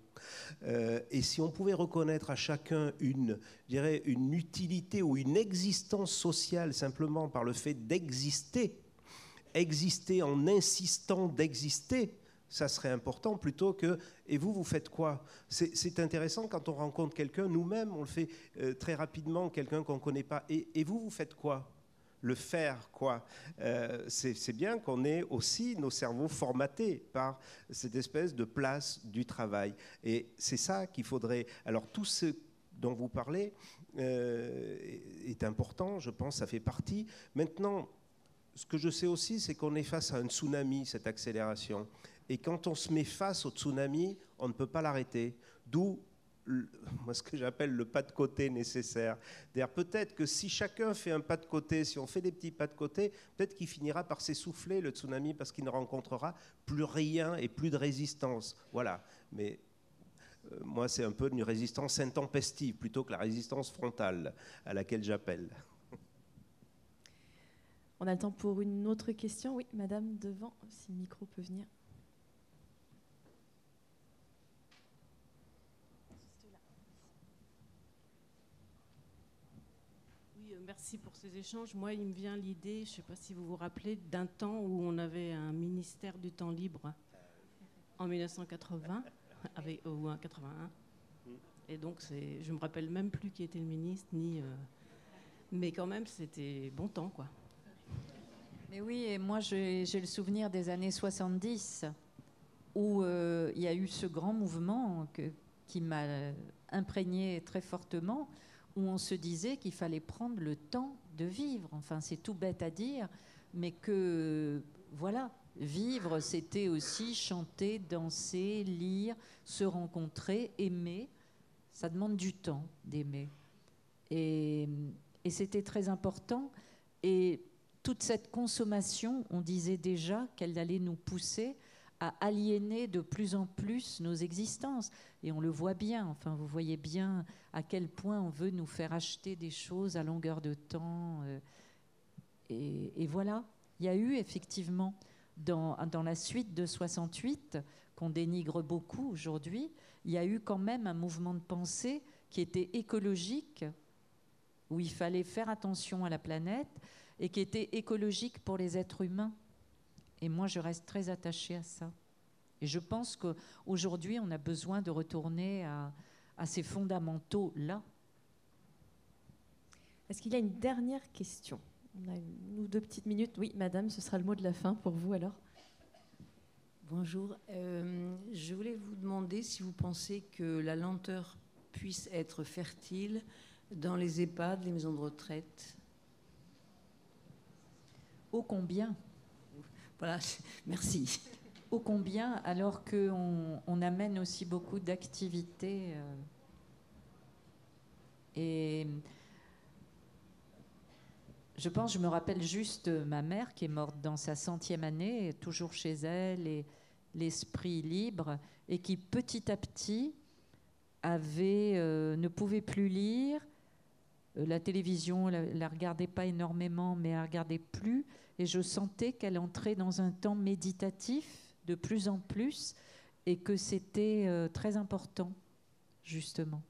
Et si on pouvait reconnaître à chacun une, je une utilité ou une existence sociale simplement par le fait d'exister, exister en insistant d'exister, ça serait important plutôt que et vous vous faites quoi? C'est intéressant quand on rencontre quelqu'un, nous-mêmes on le fait euh, très rapidement, quelqu'un qu'on ne connaît pas, et, vous vous faites quoi? Le faire, quoi. Euh, c'est bien qu'on ait aussi nos cerveaux formatés par cette espèce de place du travail. Et c'est ça qu'il faudrait. Alors, tout ce dont vous parlez euh, est important, je pense, ça fait partie. Maintenant, ce que je sais aussi, c'est qu'on est face à un tsunami, cette accélération. Et quand on se met face au tsunami, on ne peut pas l'arrêter. D'où moi, ce que j'appelle le pas de côté nécessaire. D'ailleurs, peut-être que si chacun fait un pas de côté, si on fait des petits pas de côté, peut-être qu'il finira par s'essouffler, le tsunami, parce qu'il ne rencontrera plus rien et plus de résistance. Voilà. Mais euh, moi, c'est un peu une résistance intempestive plutôt que la résistance frontale à laquelle j'appelle. On a le temps pour une autre question. Oui, madame, devant, si le micro peut venir. Merci pour ces échanges. Moi, il me vient l'idée, je ne sais pas si vous vous rappelez, d'un temps où on avait un ministère du temps libre en 1980, avec, ou en 81. Et donc, c'est, je me rappelle même plus qui était le ministre, ni. euh, mais quand même, c'était bon temps, quoi. Mais oui, et moi j'ai j'ai le souvenir des années 70 où euh, il y a eu ce grand mouvement que- qui m'a imprégné très fortement, où on se disait qu'il fallait prendre le temps de vivre. Enfin, c'est tout bête à dire, mais que voilà, vivre, c'était aussi chanter, danser, lire, se rencontrer, aimer. Ça demande du temps d'aimer. Et, et c'était très important. Et toute cette consommation, on disait déjà qu'elle allait nous pousser à aliéner de plus en plus nos existences. Et on le voit bien, enfin, vous voyez bien à quel point on veut nous faire acheter des choses à longueur de temps. euh, et, et voilà, il y a eu effectivement, dans, dans la suite de 68, qu'on dénigre beaucoup aujourd'hui, il y a eu quand même un mouvement de pensée qui était écologique, où il fallait faire attention à la planète, et qui était écologique pour les êtres humains. Et moi, je reste très attachée à ça. Et je pense qu'aujourd'hui, on a besoin de retourner à, à ces fondamentaux-là. Est-ce qu'il y a une dernière question? On a une ou deux petites minutes. Oui, madame, ce sera le mot de la fin pour vous alors. Bonjour. Euh, je voulais vous demander si vous pensez que la lenteur puisse être fertile dans les EHPAD, les maisons de retraite. Ô combien? Voilà, merci. Ô combien, alors qu'on on amène aussi beaucoup d'activités. euh, et je pense, je me rappelle juste ma mère qui est morte dans sa centième année, toujours chez elle, et l'esprit libre, et qui petit à petit avait, euh, ne pouvait plus lire, la télévision, elle la regardait pas énormément, mais elle regardait plus. Et je sentais qu'elle entrait dans un temps méditatif de plus en plus et que c'était euh, très important, justement.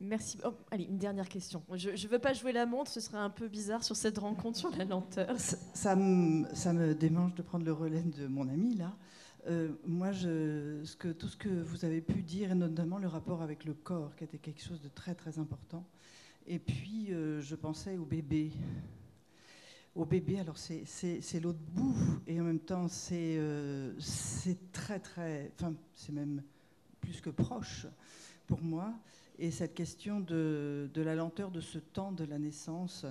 Merci. Oh, allez, une dernière question. Je ne veux pas jouer la montre, ce serait un peu bizarre sur cette rencontre sur la lenteur. Ça, ça me, ça me démange de prendre le relais de mon ami là. Euh, moi, tout ce que vous avez pu dire, et notamment le rapport avec le corps, qui était quelque chose de très très important. Et puis, euh, je pensais au bébé. Au bébé, alors c'est l'autre bout, et en même temps, c'est euh, c'est très très. Enfin, c'est même plus que proche pour moi. Et cette question de, la lenteur de ce temps de la naissance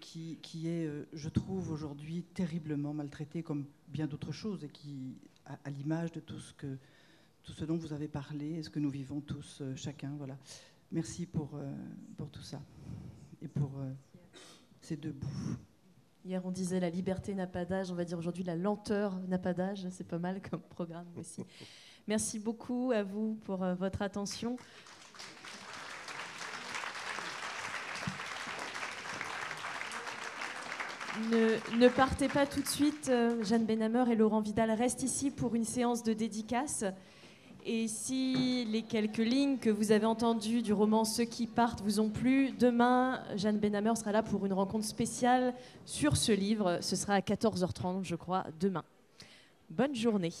qui, est, je trouve, aujourd'hui terriblement maltraité comme bien d'autres choses et qui, à, à l'image de tout ce, que, tout ce dont vous avez parlé et ce que nous vivons tous, euh, chacun. Voilà. Merci pour, euh, pour tout ça et pour euh, ces deux bouts. Hier, on disait la liberté n'a pas d'âge. On va dire aujourd'hui la lenteur n'a pas d'âge. C'est pas mal comme programme aussi. Merci beaucoup à vous pour euh, votre attention. Ne, partez pas tout de suite. Euh, Jeanne Benhammer et Laurent Vidal restent ici pour une séance de dédicace. Et si les quelques lignes que vous avez entendues du roman Ceux qui partent vous ont plu, demain, Jeanne Benhammer sera là pour une rencontre spéciale sur ce livre. Ce sera à 14h30, je crois, demain. Bonne journée.